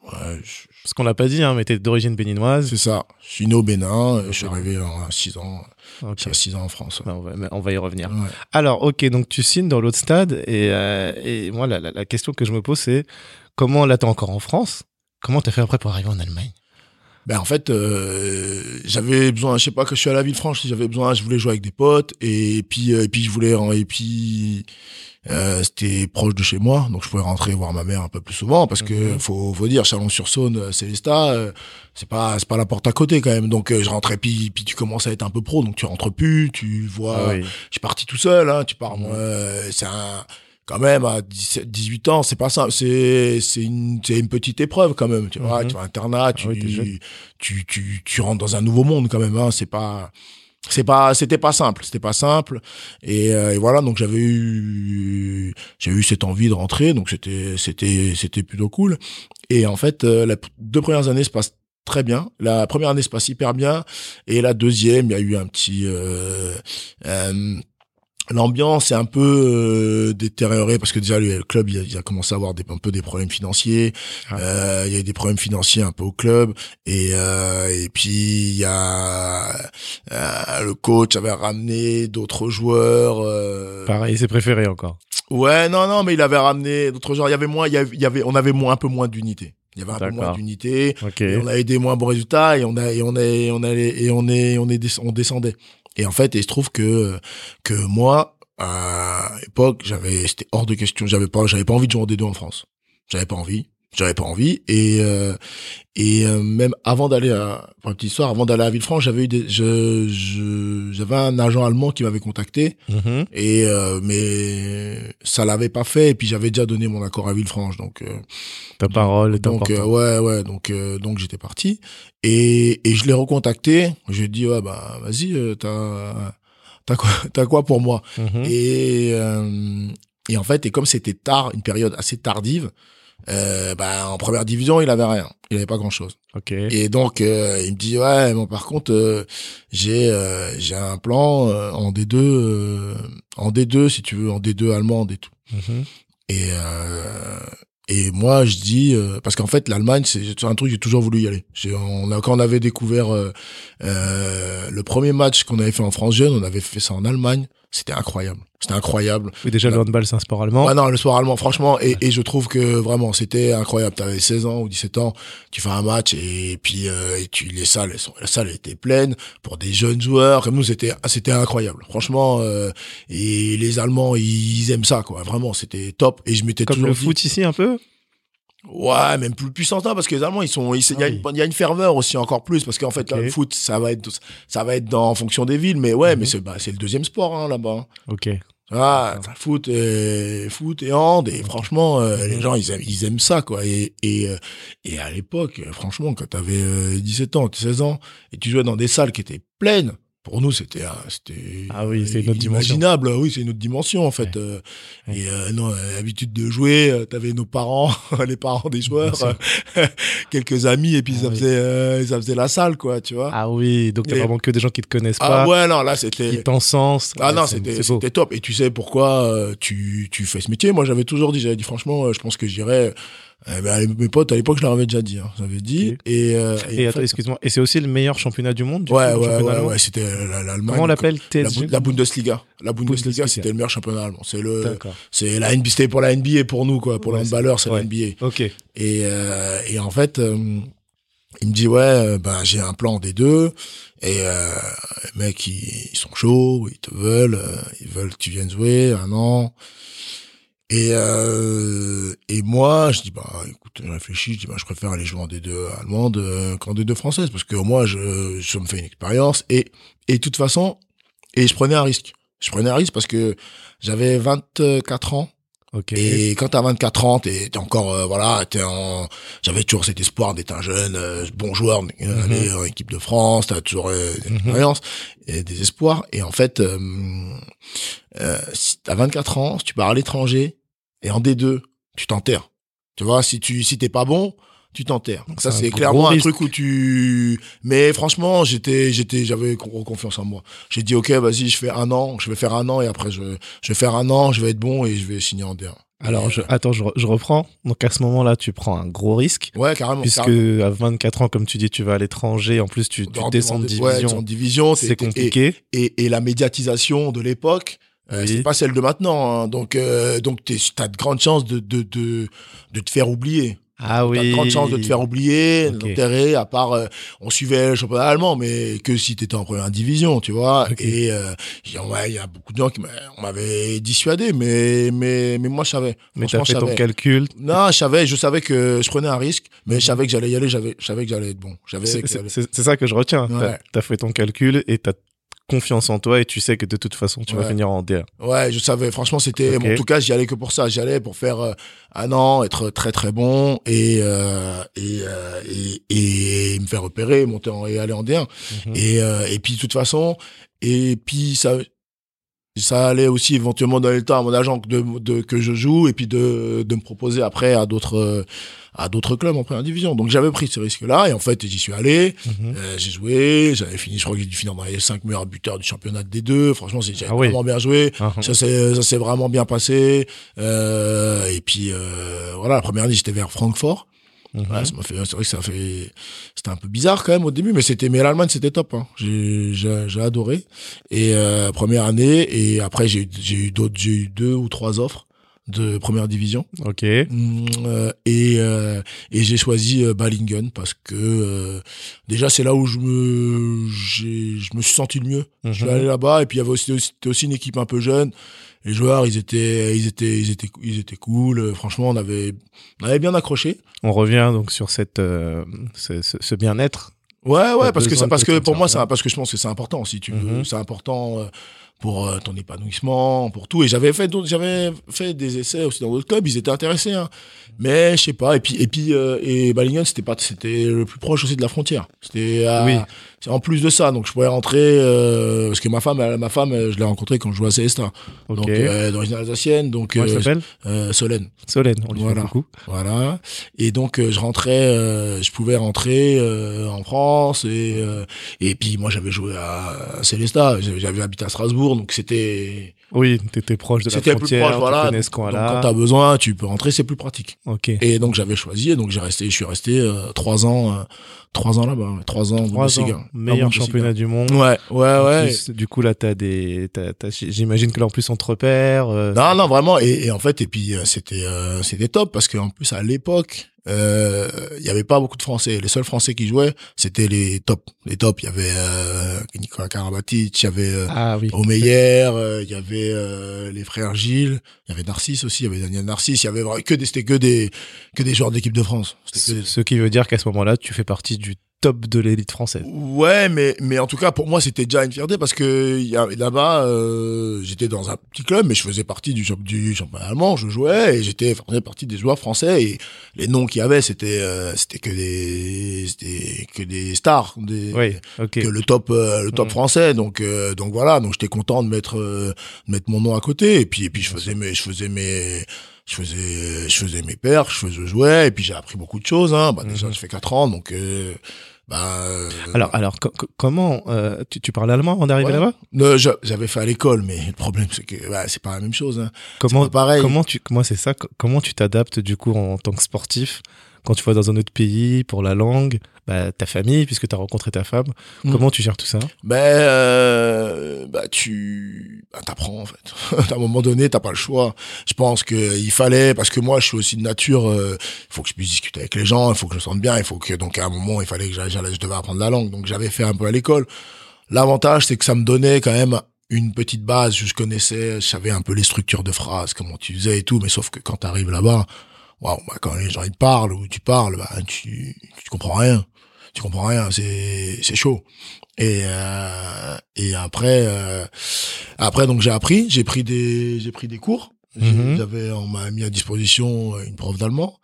Ouais, je-
Ce qu'on l'a pas dit, hein, mais t'es d'origine béninoise.
c'est ça. Je suis né au Bénin. Je suis arrivé à 6 ans.
Ok.
J'ai 6 ans en France. ouais.
Ben, on, va, on va y revenir.
Ouais.
Alors, ok, donc tu signes dans l'autre stade et, euh, et moi, la, la- la question que je me pose, c'est comment là, t'es encore en France Comment t'as fait après pour arriver en Allemagne?
Ben en fait, euh, j'avais besoin, je sais pas que je suis à la ville franche, j'avais besoin, je voulais jouer avec des potes et puis euh, et puis je voulais et puis euh, c'était proche de chez moi, donc je pouvais rentrer voir ma mère un peu plus souvent parce que
Mhm.
faut faut dire Chalon-sur-Saône, euh, Célestat, euh, c'est pas c'est pas la porte à côté quand même, donc euh, je rentrais puis puis tu commences à être un peu pro, donc tu rentres plus, tu vois,
Ah oui.
je suis parti tout seul, hein, tu pars,
Mhm.
moi, euh, c'est un, quand même, à 17, 18 ans, c'est pas ça, c'est, c'est une, c'est une petite épreuve quand même, tu vois,
Mhm.
tu vas à internat, tu,
Ah oui,
tu, tu, tu rentres dans un nouveau monde quand même, hein, c'est pas, c'est pas, c'était pas simple, c'était pas simple, et, euh, et voilà, donc j'avais eu, j'ai eu cette envie de rentrer, donc c'était, c'était, c'était plutôt cool, et en fait, euh, les deux premières années se passent très bien. La première année se passe hyper bien. Et la deuxième, il y a eu un petit... Euh, euh, L'ambiance est un peu euh, détériorée parce que déjà le club il a, il a commencé à avoir des, un peu des problèmes financiers.
Ah.
Euh, il y a eu des problèmes financiers un peu au club et euh, et puis il y a euh, le coach avait ramené d'autres joueurs. euh,
Pareil, c'est préféré encore.
Ouais, non, non, mais il avait ramené d'autres joueurs. Il y avait moins, il y avait, il y avait on avait moins, un peu moins d'unité. Il y avait un peu moins d'unité. On avait des moins bons résultats et on a et on a et on allait et on est on est on descendait. Et en fait, il se trouve que que moi à l'époque, j'avais c'était hors de question, j'avais pas j'avais pas envie de jouer en D2 en France. J'avais pas envie, j'avais pas envie. Et euh, et euh, même avant d'aller à pour une petite histoire, avant d'aller à Villefranche, j'avais eu des je je j'avais un agent allemand qui m'avait contacté.
Mhm.
et euh, mais ça l'avait pas fait. Et puis j'avais déjà donné mon accord à Villefranche. Donc euh,
Ta parole est
donc euh, ouais ouais. Donc euh, donc j'étais parti. Et et je l'ai recontacté. Je lui ai dit ouais bah vas-y euh, t'as t'as quoi [LAUGHS] t'as quoi pour moi?
Mhm.
et euh, et en fait et comme c'était tard une période assez tardive euh, bah en première division il avait rien il avait pas grand chose
Ok.
et donc euh, il me dit ouais bon par contre euh, j'ai euh, j'ai un plan euh, en D2 euh, en D2 si tu veux en D2 allemande et tout
Mhm.
et euh, et moi je dis euh, parce qu'en fait l'Allemagne c'est un truc j'ai toujours voulu y aller. On a quand on avait découvert le premier match qu'on avait fait en France jeune, on avait fait ça en Allemagne, c'était incroyable. C'était incroyable.
Déjà, le
Là-
handball, c'est un sport allemand.
Ouais, non, le soir allemand, franchement, et, et je trouve que vraiment, c'était incroyable. T'avais 16 ans ou 17 ans, tu fais un match et puis euh, et tu les salles, elles sont, la salle était pleine pour des jeunes joueurs. Comme nous, c'était c'était incroyable. Franchement, euh, et les Allemands, ils aiment ça, quoi. Vraiment, c'était top. Et je m'étais
Comme
toujours
le
dit-
foot ici, un peu?
Ouais, même plus puissant ça parce que les Allemands ils sont il y, a
Ah oui.
y a une ferveur aussi encore plus parce qu'en fait là, le foot ça va être ça va être dans en fonction des villes mais ouais
Mhm.
mais c'est bah, c'est le deuxième sport hein, là-bas.
Ok.
Ah, foot et foot et hand et franchement euh,
Mhm.
les gens ils aiment ils aiment ça quoi et et euh, et à l'époque euh, franchement quand t'avais euh, 17 ans, 16 ans et tu jouais dans des salles qui étaient pleines pour nous, c'était, euh, c'était
ah oui, c'est dimension.
Oui, c'est une autre dimension en fait. Euh, Et euh, non, l'habitude de jouer, euh, t'avais nos parents, [LAUGHS] les parents des joueurs, [LAUGHS] quelques amis, et puis
Ah
ça
oui.
faisait, euh, ça faisait la salle, quoi, tu vois.
Ah oui, donc t'as
Et-
vraiment que des gens qui te connaissent
Ah,
pas,
ouais, non, là
qui
c'était.
t'encensent.
Ah
Ouais,
non, c'était top. Et tu sais pourquoi euh, tu, tu fais ce métier? Moi, j'avais toujours dit, j'avais dit franchement, euh, je pense que j'irais. Euh, ben, mes potes, à l'époque, je leur avais déjà dit. Hein, j'avais dit. Et, euh, et
Et
en
attends, excuse-moi, et c'est aussi le meilleur championnat du monde du
ouais,
coup,
ouais, ouais, ouais, c'était la- l'Allemagne.
Comment on l'appelle
la, la Bundesliga. La Bundesliga,
Bundesliga.
c'était le meilleur championnat allemand. C'est le, c'est la NBA, c'était pour la NBA pour nous, quoi. Pour
Ouais,
les handballeurs, c'est
ouais.
la NBA.
Ok.
Et, euh, et en fait, euh, il me dit ouais, ben j'ai un plan des deux. Et euh, les mecs, ils, ils sont chauds, ils te veulent, ils veulent que tu viennes jouer un an. Et euh, et moi, je dis bah écoute, réfléchis, je dis bah je préfère aller jouer en D2 allemande euh, qu'en D2 française parce que moins je je me fais une expérience et et de toute façon et je prenais un risque. Je prenais un risque parce que j'avais 24 ans Et quand t'as 24 ans, t'es t'es encore, euh, voilà, t'es en, j'avais toujours cet espoir d'être un jeune, euh, bon joueur, euh,
Mhm.
aller en équipe de France, t'as toujours euh, des expériences et des espoirs. Et en fait, si t'as 24 ans, si tu pars à l'étranger et en D2, tu t'enterres. Tu vois, si tu, si t'es pas bon, tu t'enterres. Donc ça,
C'est
clairement un
risque.
truc où tu, mais franchement, j'étais, j'étais, j'avais con- confiance en moi. J'ai dit, ok, vas-y, je fais un an, je vais faire un an et après, je, je vais faire un an, je vais être bon et je vais signer en D1.
Alors, je, attends, je, je reprends. Donc, à ce moment-là, tu prends un gros risque.
Ouais, carrément.
Puisque
carrément.
à 24 ans, comme tu dis, tu vas à l'étranger. En plus, tu, tu descends de
dans- ouais,
division.
division,
c'est compliqué.
Et, et, et la médiatisation de l'époque, euh,
Oui.
c'est pas celle de maintenant. hein. Donc, euh, donc t'es- t'as de grandes chances de, de, de, de te faire oublier.
Ah
T'as
oui.
de grandes chances de te faire oublier,
Ok.
d'enterrer, à part, euh, on suivait le championnat allemand, mais que si t'étais en première division, tu vois. Et euh, il y a- ouais, il y a beaucoup de gens qui m'avaient dissuadé, mais, mais, mais moi, je savais.
Mais t'as fait ton calcul.
Non, je savais, je savais que je prenais un risque, mais je savais que j'allais y aller, j'avais, je savais que j'allais être bon. J'avais
C'est- ça que je retiens. T'as
Ouais.
as fait ton calcul et t'as confiance en toi et tu sais que de toute façon, tu vas finir en D1.
Ouais, je savais. Franchement, c'était.
Ok.
En tout cas, j'y allais que pour ça. J'y allais pour faire euh, un an, être très très bon et euh, et, euh, et et me faire repérer, monter en, et aller en D1.
Mhm.
Et euh, et puis de toute façon, et puis ça ça allait aussi éventuellement donner le temps à mon agent de, de que je joue et puis de de me proposer après à d'autres euh, à d'autres clubs en première division. Donc j'avais pris ce risque-là et en fait j'y suis allé.
Mhm.
Euh, j'ai joué, j'avais fini, je crois que j'ai dû finir dans les cinq meilleurs buteurs du championnat de D2. Franchement, c'est- j'avais
Ah oui.
vraiment bien joué.
Ah,
Ça s'est ça s'est vraiment bien passé. Euh, et puis euh, voilà, la première année j'étais vers Francfort. Ouais, ça m'a fait, c'est vrai que ça fait, c'était un peu bizarre quand même au début, mais c'était, mais l'Allemagne c'était top. Hein. J'ai, j'ai, j'ai adoré. Et euh, première année, et après j'ai, eu- j'ai eu d'autres, j'ai eu deux ou trois offres de première division.
Ok.
Mm, euh, et euh, et j'ai choisi euh, Ballingen parce que euh, déjà c'est là où je me j'ai je me suis senti le mieux. Je suis
Mhm.
allé là-bas et puis il y avait aussi c'était aussi une équipe un peu jeune. Les joueurs ils étaient ils étaient ils étaient ils étaient cool. Franchement on avait on avait bien accroché.
On revient donc sur cette, euh, ce, ce- ce bien-être.
Ouais ouais parce que ça parce que pour moi ça parce que je pense que c'est important si tu veux
Mhm.
c'est important euh, pour euh, ton épanouissement pour tout et j'avais fait d'autres j'avais fait des essais aussi dans d'autres clubs ils étaient intéressés hein. mais je sais pas et puis et puis euh, et c'était pas c'était le plus proche aussi de la frontière c'était à-
Oui.
C'est en plus de ça donc je pouvais rentrer euh, parce que ma femme elle- ma femme je l'ai rencontrée quand je jouais à Célestin
Ok.
donc euh, d'origine alsacienne donc
Comment elle
euh,
s'appelle
euh, Solène
Solène. On lui
Voilà.
fait
voilà. Et donc euh, je rentrais, euh, je pouvais rentrer euh, en France et euh, et puis moi j'avais joué à Célestat, j'avais j'avais habité à Strasbourg, donc c'était
Oui, t'étais proche de la
c'était plus
frontière.
proche, voilà.
Tu connais ce
Donc, quand
coin-là.
t'as besoin, tu peux rentrer, c'est plus pratique.
Ok.
Et donc j'avais choisi, et donc j'ai resté, je suis resté euh, trois ans, euh, trois ans là-bas, trois ans.
Trois ans. Meilleur championnat du monde.
Ouais, ouais, ouais.
plus, du coup, là, t'as des, j'imagine que là, en plus, on te repère. euh,
Non, non, vraiment. Et, et en fait, et puis euh, c'était euh, c'était top parce qu'en plus à l'époque, euh, il y avait pas beaucoup de Français. Les seuls Français qui jouaient, c'était les tops. Les tops, il y avait euh, Nicolas Karabatic, il y avait euh,
Ah oui.
Omeyer, euh, il y avait euh, les frères Gilles, il y avait Narcisse aussi, il y avait Daniel Narcisse, il y avait que des c'était que des que des joueurs d'équipe de France. Que
Ce
des-
ce qui veut dire qu'à ce moment-là, tu fais partie du top de l'élite française.
Ouais, mais mais en tout cas pour moi c'était déjà une fierté parce que là-bas euh, j'étais dans un petit club mais je faisais partie du, champ- du championnat allemand, je jouais et j'étais faisais partie des joueurs français et les noms qu'il y avait c'était euh, c'était que des c'était que des stars, des
Oui,
que le top euh, le top
Mhm.
français donc euh, donc voilà donc j'étais content de mettre euh, de mettre mon nom à côté et puis et puis je faisais mes je faisais mes je faisais je faisais mes perches je faisais je jouais et puis j'ai appris beaucoup de choses hein bah déjà je fais quatre ans donc euh, bah euh,
Alors, alors co- co- comment euh, tu, tu parles allemand avant d'arriver
Ouais.
là-bas?
J'avais fait à l'école mais le problème c'est que bah, c'est pas la même chose hein.
Comment
pas pareil.
Comment tu comment c'est ça co- Comment tu t'adaptes du coup en tant que sportif quand tu vas dans un autre pays pour la langue, bah, ta famille puisque tu as rencontré ta femme.
Mm.
Comment tu gères tout ça?
Ben euh, bah tu bah, t'apprends en fait. [LAUGHS] À un moment donné t'as pas le choix. Je pense que il fallait parce que moi je suis aussi de nature euh, il faut que je puisse discuter avec les gens il faut que je me sente bien il faut que donc à un moment il fallait que j'aille j'allais- je devais apprendre la langue. Donc j'avais fait un peu à l'école. L'avantage c'est que ça me donnait quand même une petite base. Je connaissais je savais un peu les structures de phrases comment tu faisais et tout. Mais sauf que quand t'arrives là-bas waouh bah, quand les gens ils parlent ou tu parles bah tu tu comprends rien. Tu comprends rien c'est c'est chaud. Et euh, et après euh, après donc j'ai appris j'ai pris des j'ai pris des cours
Mhm.
j'avais on m'a mis à disposition une prof d'allemand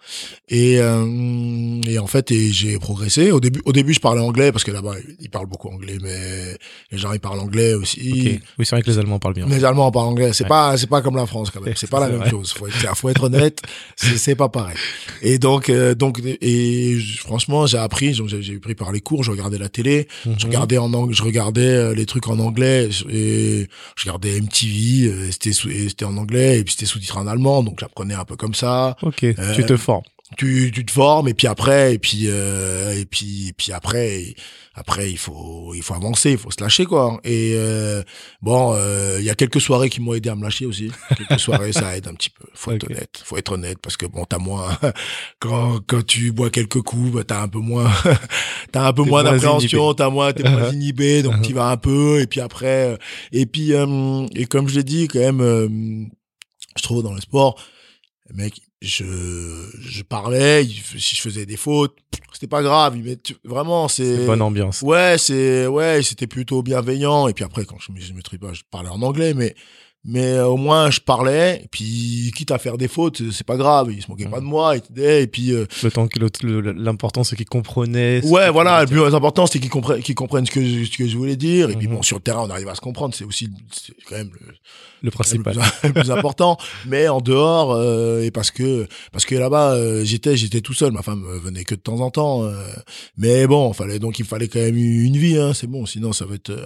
et euh, et en fait et j'ai progressé au début au début je parlais anglais parce que là-bas ils parlent beaucoup anglais mais les gens ils parlent anglais aussi.
Oui, c'est vrai que les Allemands parlent bien.
les Allemands parlent anglais. C'est
Ouais.
pas, c'est pas comme la France quand même. [LAUGHS] C'est pas la même
vrai.
chose. Faut être, faut être honnête. C'est, pas pareil. Et donc, euh, donc, et je- franchement, j'ai appris. donc, J'ai, pris par les cours. Je regardais la télé. Je
Mhm.
regardais en anglais. Je regardais euh, les trucs en anglais. Et je regardais MTV. euh, C'était, c'était en anglais. Et puis c'était sous-titré en allemand. Donc j'apprenais un peu comme ça
Ok.
Euh,
tu te formes.
tu, tu te formes et puis après et puis euh, et puis et puis après après il faut il faut avancer il faut se lâcher quoi et euh, bon il y a quelques soirées qui m'ont aidé à me lâcher aussi quelques [LAUGHS] soirées ça aide un petit peu faut être honnête faut être honnête parce que bon t'as moins [LAUGHS] quand quand tu bois quelques coups bah, t'as un peu moins [LAUGHS] t'as un peu moins d'appréhension t'as moins t'es moins inhibé donc tu vas un peu et puis après et puis et comme je l'ai dit quand même je trouve dans le sport mec, je, je parlais, si je faisais des fautes, c'était pas grave, mais tu- vraiment, c'est,
bonne ambiance.
ouais, c'est, ouais, c'était plutôt bienveillant, et puis après, quand je me, je me pas, je parlais en anglais, mais, mais euh, au moins, je parlais, puis, quitte à faire des fautes, c'est- pas grave, il se moquait pas de moi, il et puis, euh,
Le temps que l'important c'est qu'ils comprenaient. ce que
ouais, voilà, le plus important, c'est qu'ils comprennent, qu'ils comprennent ce que, je- ce que je voulais dire, et puis
Mhm.
bon, sur le terrain, on arrive à se comprendre, c'est aussi, c'est quand même le,
Le principal. [LAUGHS]
le plus important mais en dehors euh, et parce que parce que là-bas euh, j'étais j'étais tout seul ma femme euh, venait que de temps en temps euh, mais bon fallait donc il fallait quand même une vie hein, c'est bon sinon ça va être euh,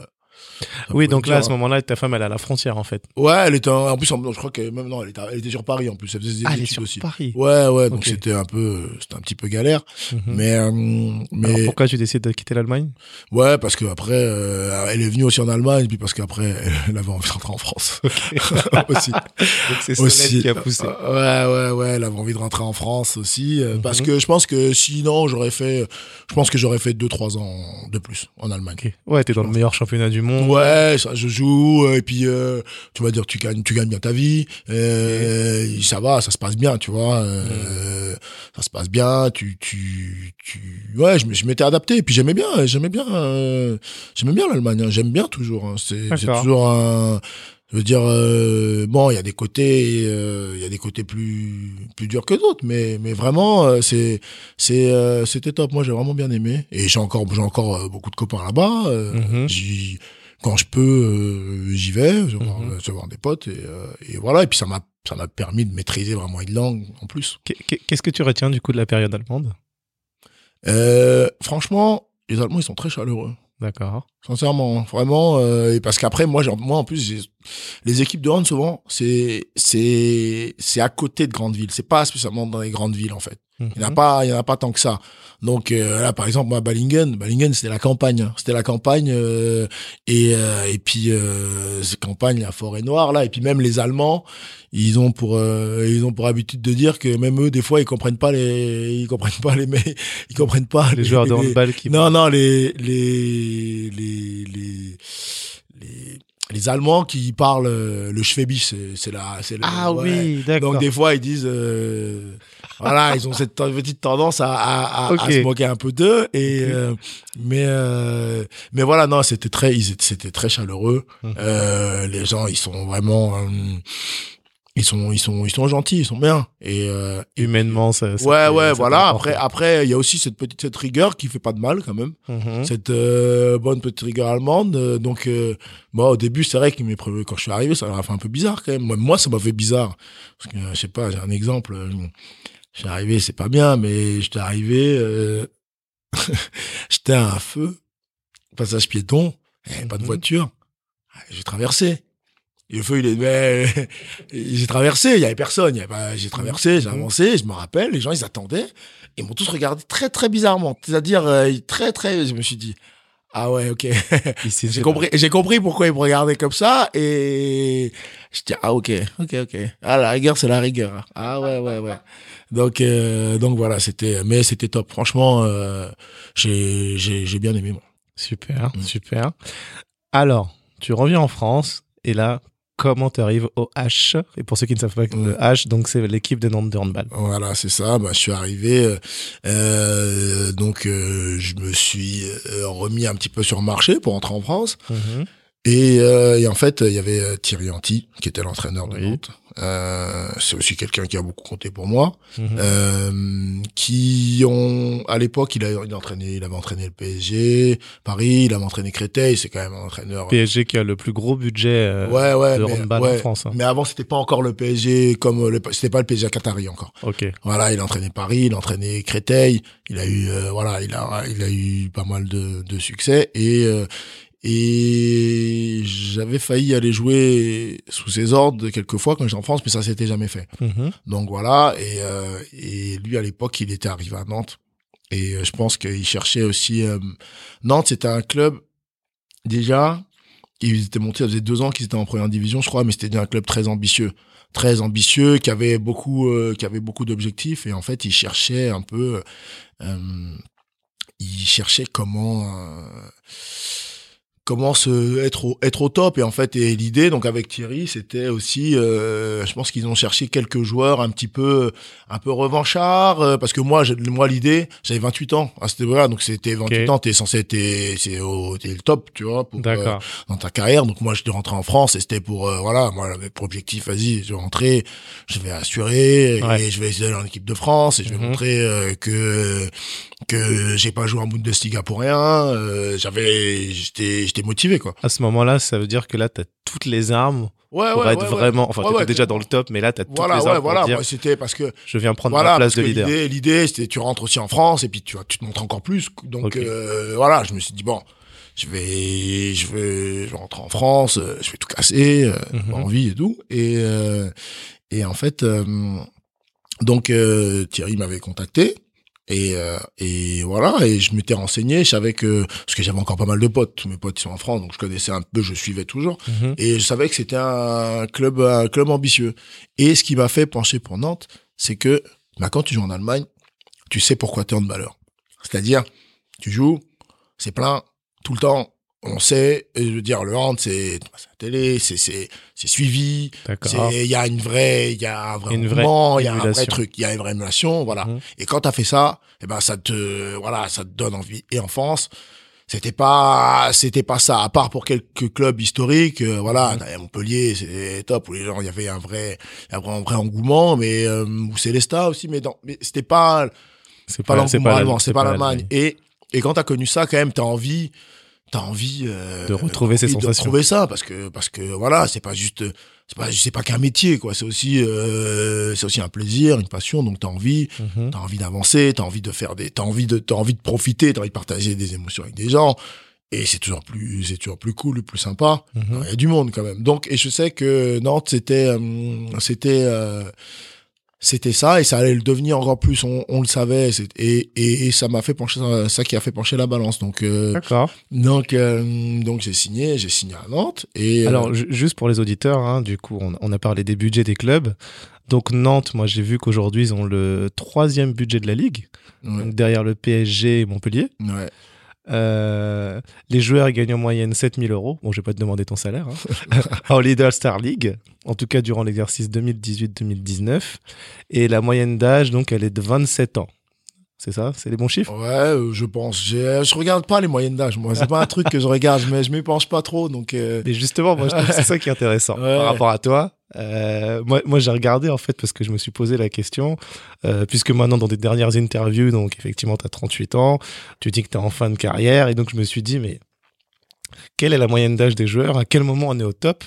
Oui, donc là, à ce moment-là, ta femme, elle est à la frontière, en fait.
hein. ouais elle était en, en plus en- je crois que même non elle était, elle était sur Paris en plus elle faisait des
Ah, elle est
études
sur
aussi
Paris.
ouais ouais donc c'était un peu c'était un petit peu galère
Mhm.
mais euh,
Alors,
mais
pourquoi tu décides de quitter l'Allemagne?
Ouais parce que après euh, elle est venue aussi en Allemagne et puis parce qu'après [LAUGHS] elle avait envie de rentrer en France [LAUGHS] aussi [LAUGHS]
Donc c'est
aussi.
Qui a poussé.
Ouais, ouais, ouais, elle avait envie de rentrer en France aussi. euh,
Mhm.
Parce que je pense que sinon, j'aurais fait, je pense que j'aurais fait 2-3 ans de plus en Allemagne.
Ok. Ouais, t'es dans le meilleur championnat du monde.
Ouais, ça, je joue, euh, et puis, euh, tu vas dire, tu gagnes, tu gagnes bien ta vie, euh, ça va, ça se passe bien, tu vois, euh, ça se passe bien, tu, tu, tu, ouais, je, m'étais adapté, et puis j'aimais bien, j'aimais bien, j'aimais bien l'Allemagne, hein, j'aime bien toujours, hein, c'est, toujours un, je veux dire, euh, bon, il y a des côtés, euh, il y a des côtés plus, plus durs que d'autres, mais, mais vraiment, euh, c'est, c'est, c'était top. Moi, j'ai vraiment bien aimé, et j'ai encore, j'ai encore beaucoup de copains là-bas.
Mhm.
Quand je peux, euh, j'y vais, je vais voir, des potes, et, euh, et voilà. Et puis ça m'a, ça m'a permis de maîtriser vraiment une langue en plus.
Qu'est- qu'est- Qu'est-ce que tu retiens du coup de la période allemande?
Euh, franchement, les Allemands, ils sont très chaleureux.
D'accord.
Sincèrement, vraiment, euh, et parce qu'après, moi, j'ai- moi en plus, les équipes de hand souvent, c'est c'est c'est à côté de grandes villes. C'est pas spécialement dans les grandes villes en fait. Il y en a
Mhm.
pas, il y en a pas tant que ça. Donc euh, là, par exemple, moi, Ballingen, Ballingen, c'était la campagne. hein. C'était la campagne euh, et euh, et puis euh, cette campagne, la forêt noire là, et puis même les Allemands, ils ont pour euh, ils ont pour habitude de dire que même eux, des fois, ils comprennent pas les ils comprennent pas les mais [LAUGHS] ils comprennent pas
Les joueurs de handball qui.
non, non, les, les, les, les, les, les Allemands qui parlent euh, le Schwäbisch, c'est, la, c'est
Ah
ouais.
oui, d'accord.
Donc des fois ils disent, euh, voilà, ils ont cette petite tendance à, à, à, se moquer un peu d'eux. Et euh, mais mais voilà, non, c'était très, c'était très chaleureux. Hum. Les gens, ils sont vraiment ils sont ils sont ils sont gentils ils sont bien. Et euh,
humainement ça,
ouais ouais voilà. après après il y a aussi cette petite cette rigueur qui fait pas de mal quand même. Mm-hmm. cette euh, bonne petite rigueur allemande euh, donc moi au début c'est vrai que quand je suis arrivé ça m'a fait un peu bizarre quand même. Moi, ça m'a fait bizarre. Parce que je sais pas j'ai un exemple je suis arrivé c'est pas bien mais j'étais arrivé [LAUGHS] j'étais à un feu passage piéton pas de mm-hmm. voiture. J'ai traversé et le feu, il est, mais, [LAUGHS] j'ai traversé, il y avait personne, il y avait j'ai traversé, j'ai mhm. avancé, je me rappelle, les gens, ils attendaient, ils m'ont tous regardé très, très bizarrement. C'est-à-dire, euh, très, très, je me suis dit, ah ouais, ok. [LAUGHS] j'ai compris, j'ai compris pourquoi ils me regardaient comme ça, et je dis, ah ok, ok, ok. Ah, la rigueur, c'est la rigueur. Ah ouais, ouais, ouais. Donc, euh, donc voilà, c'était, mais c'était top. Franchement, euh, j'ai, j'ai, j'ai bien aimé, moi.
Super, mm. super. Alors, tu reviens en France, et là, comment tu arrives au H Et pour ceux qui ne savent pas, le H, donc c'est l'équipe de Nantes de handball.
Voilà, c'est ça. Bah, je suis arrivé, euh, euh donc euh, je me suis remis un petit peu sur le marché pour entrer en France. Mhm. Et, euh, et, en fait, il y avait euh, Thierry Anti, qui était l'entraîneur de Nantes. Euh, c'est aussi quelqu'un qui a beaucoup compté pour moi. Mhm. euh, qui ont, à l'époque, il, a, il, entraîné, il avait entraîné le PSG, Paris, il avait entraîné Créteil. C'est quand même un entraîneur.
PSG qui a le plus gros budget euh, ouais, ouais, de handball en France. Hein.
Mais avant, c'était pas encore le PSG comme le, c'était pas le PSG à Qatari encore.
Ok.
Voilà, il a entraîné Paris, il a entraîné Créteil. Il a eu, voilà, il a, il a eu pas mal de, de succès et et j'avais failli aller jouer sous ses ordres quelques fois quand j'étais en France, mais ça s'était jamais fait. Mhm. Donc voilà, et, euh, et lui à l'époque, il était arrivé à Nantes. Et euh, je pense qu'il cherchait aussi... Euh, Nantes, c'était un club, déjà, ils étaient montés, ça faisait deux ans qu'ils étaient en première division, je crois, mais c'était un club très ambitieux. Très ambitieux, qui avait beaucoup, qui avait beaucoup d'objectifs. Et en fait, il cherchait un peu... il cherchait comment comment se être au, être au top. Et en fait et l'idée donc avec Thierry c'était aussi euh, je pense qu'ils ont cherché quelques joueurs un petit peu un peu revanchards euh, parce que moi j'ai moi l'idée j'avais 28 ans à cette époque donc c'était 28 ans t'es censé être c'est au le top tu vois pour, euh, dans ta carrière. Donc moi j'étais rentré en France et c'était pour euh, voilà moi j'avais pour objectif vas-y je vais rentrer je vais assurer et je vais d'aller en équipe de France et je vais mhm. montrer que que j'ai pas joué en Bundesliga pour rien. J'avais j'étais motivé quoi.
À ce moment-là, ça veut dire que là, tu as toutes les armes ouais, pour être vraiment. Enfin, tu déjà dans le top, mais là, tu as toutes les armes. Voilà,
voilà. C'était parce que.
Je viens prendre la place de leader.
L'idée, c'était tu rentres aussi en France et puis tu, tu te montres encore plus. Donc euh, voilà, je me suis dit, bon, je vais, je vais, je vais rentrer en France, euh, je vais tout casser, euh, mhm. envie et tout. Et, et en fait, donc Thierry m'avait contacté. Et, euh, et voilà, et je m'étais renseigné, je savais que, parce que j'avais encore pas mal de potes, tous mes potes sont en France, donc je connaissais un peu, je suivais toujours, mhm. et je savais que c'était un club, un club ambitieux. Et ce qui m'a fait pencher pour Nantes, c'est que, bah, quand tu joues en Allemagne, tu sais pourquoi tu es en valeur. C'est-à-dire, tu joues, c'est plein, tout le temps, on sait, je veux dire, le hand, c'est la télé, c'est suivi, il y a une vraie, il y a un vrai il y a un vrai truc, il y a une vraie émulation, voilà. Mhm. Et quand tu as fait ça, eh ben ça te voilà, ça te donne envie. Et en France, c'était pas c'était pas ça à part pour quelques clubs historiques euh, voilà mmh. Montpellier c'est top où les gens il y avait un vrai un vrai, un vrai engouement mais euh, ou Célestat aussi mais dans mais c'était pas c'est pas, l'engouement allemand c'est pas l'Allemagne et et quand t'as connu ça quand même t'as envie t'as envie euh,
de retrouver ces sensations, de
retrouver ça parce que parce que voilà, c'est pas juste c'est pas c'est pas qu'un métier quoi, c'est aussi euh, c'est aussi un plaisir, une passion donc t'as envie, mm t'as envie d'avancer, t'as envie de faire des t'as envie de t'as envie de profiter, t'as envie de partager des émotions avec des gens et c'est toujours plus c'est toujours plus cool, plus sympa. Mhm. Il y a du monde quand même. Donc et je sais que Nantes c'était euh, c'était euh, c'était ça et ça allait le devenir encore plus on, on le savait et, et, et, ça m'a fait pencher ça qui a fait pencher la balance. Donc euh,
d'accord.
donc euh, donc j'ai signé j'ai signé à Nantes et
euh, alors juste pour les auditeurs hein, du coup on, on, a parlé des budgets des clubs. Donc Nantes moi j'ai vu qu'aujourd'hui ils ont le troisième budget de la ligue. Derrière le PSG et Montpellier.
Ouais
Euh, les joueurs gagnent en moyenne 7000 euros. Bon, je vais pas te demander ton salaire. Hein. [LAUGHS] en Lidl Star League, en tout cas durant l'exercice 2018-2019. Et la moyenne d'âge, donc, elle est de 27 ans. C'est ça? C'est les bons chiffres?
Ouais, euh, je pense. Je regarde pas les moyennes d'âge, moi. C'est pas un truc que je regarde, mais je m'y penche pas trop. Donc, euh.
Mais justement, moi, je trouve que c'est ça qui est intéressant par rapport à toi. Euh, moi, j'ai regardé en fait parce que je me suis posé la question, euh, puisque maintenant dans des dernières interviews, donc effectivement tu as 38 ans, tu dis que tu es en fin de carrière, et donc je me suis dit, mais quelle est la moyenne d'âge des joueurs? À quel moment on est au top?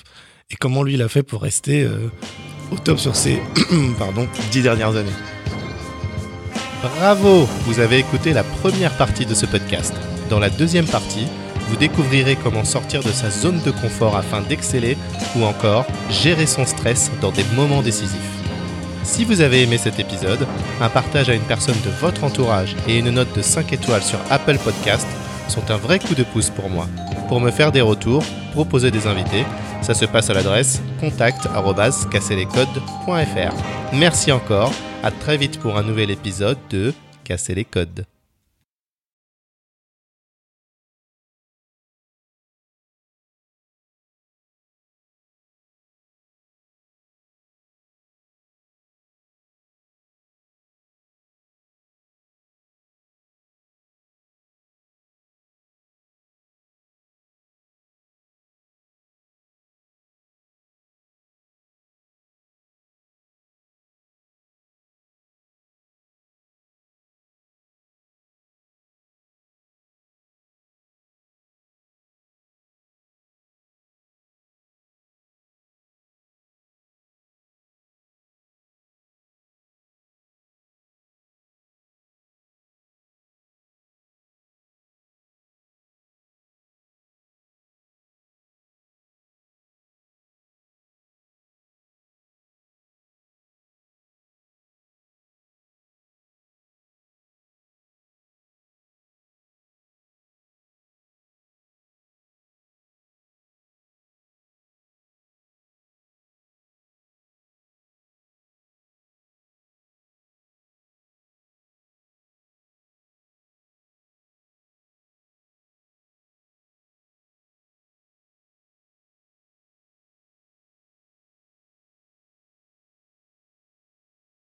Et comment lui il a fait pour rester euh, au top sur ces [CLEARS THROAT] pardon, 10 dernières années? Bravo! Vous avez écouté la première partie de ce podcast. Dans la deuxième partie, vous découvrirez comment sortir de sa zone de confort afin d'exceller ou encore gérer son stress dans des moments décisifs. Si vous avez aimé cet épisode, un partage à une personne de votre entourage et une note de 5 étoiles sur Apple Podcast sont un vrai coup de pouce pour moi. Pour me faire des retours, proposer des invités, ça se passe à l'adresse contact@casserlescodes.fr. Merci encore, à très vite pour un nouvel épisode de Casser les codes.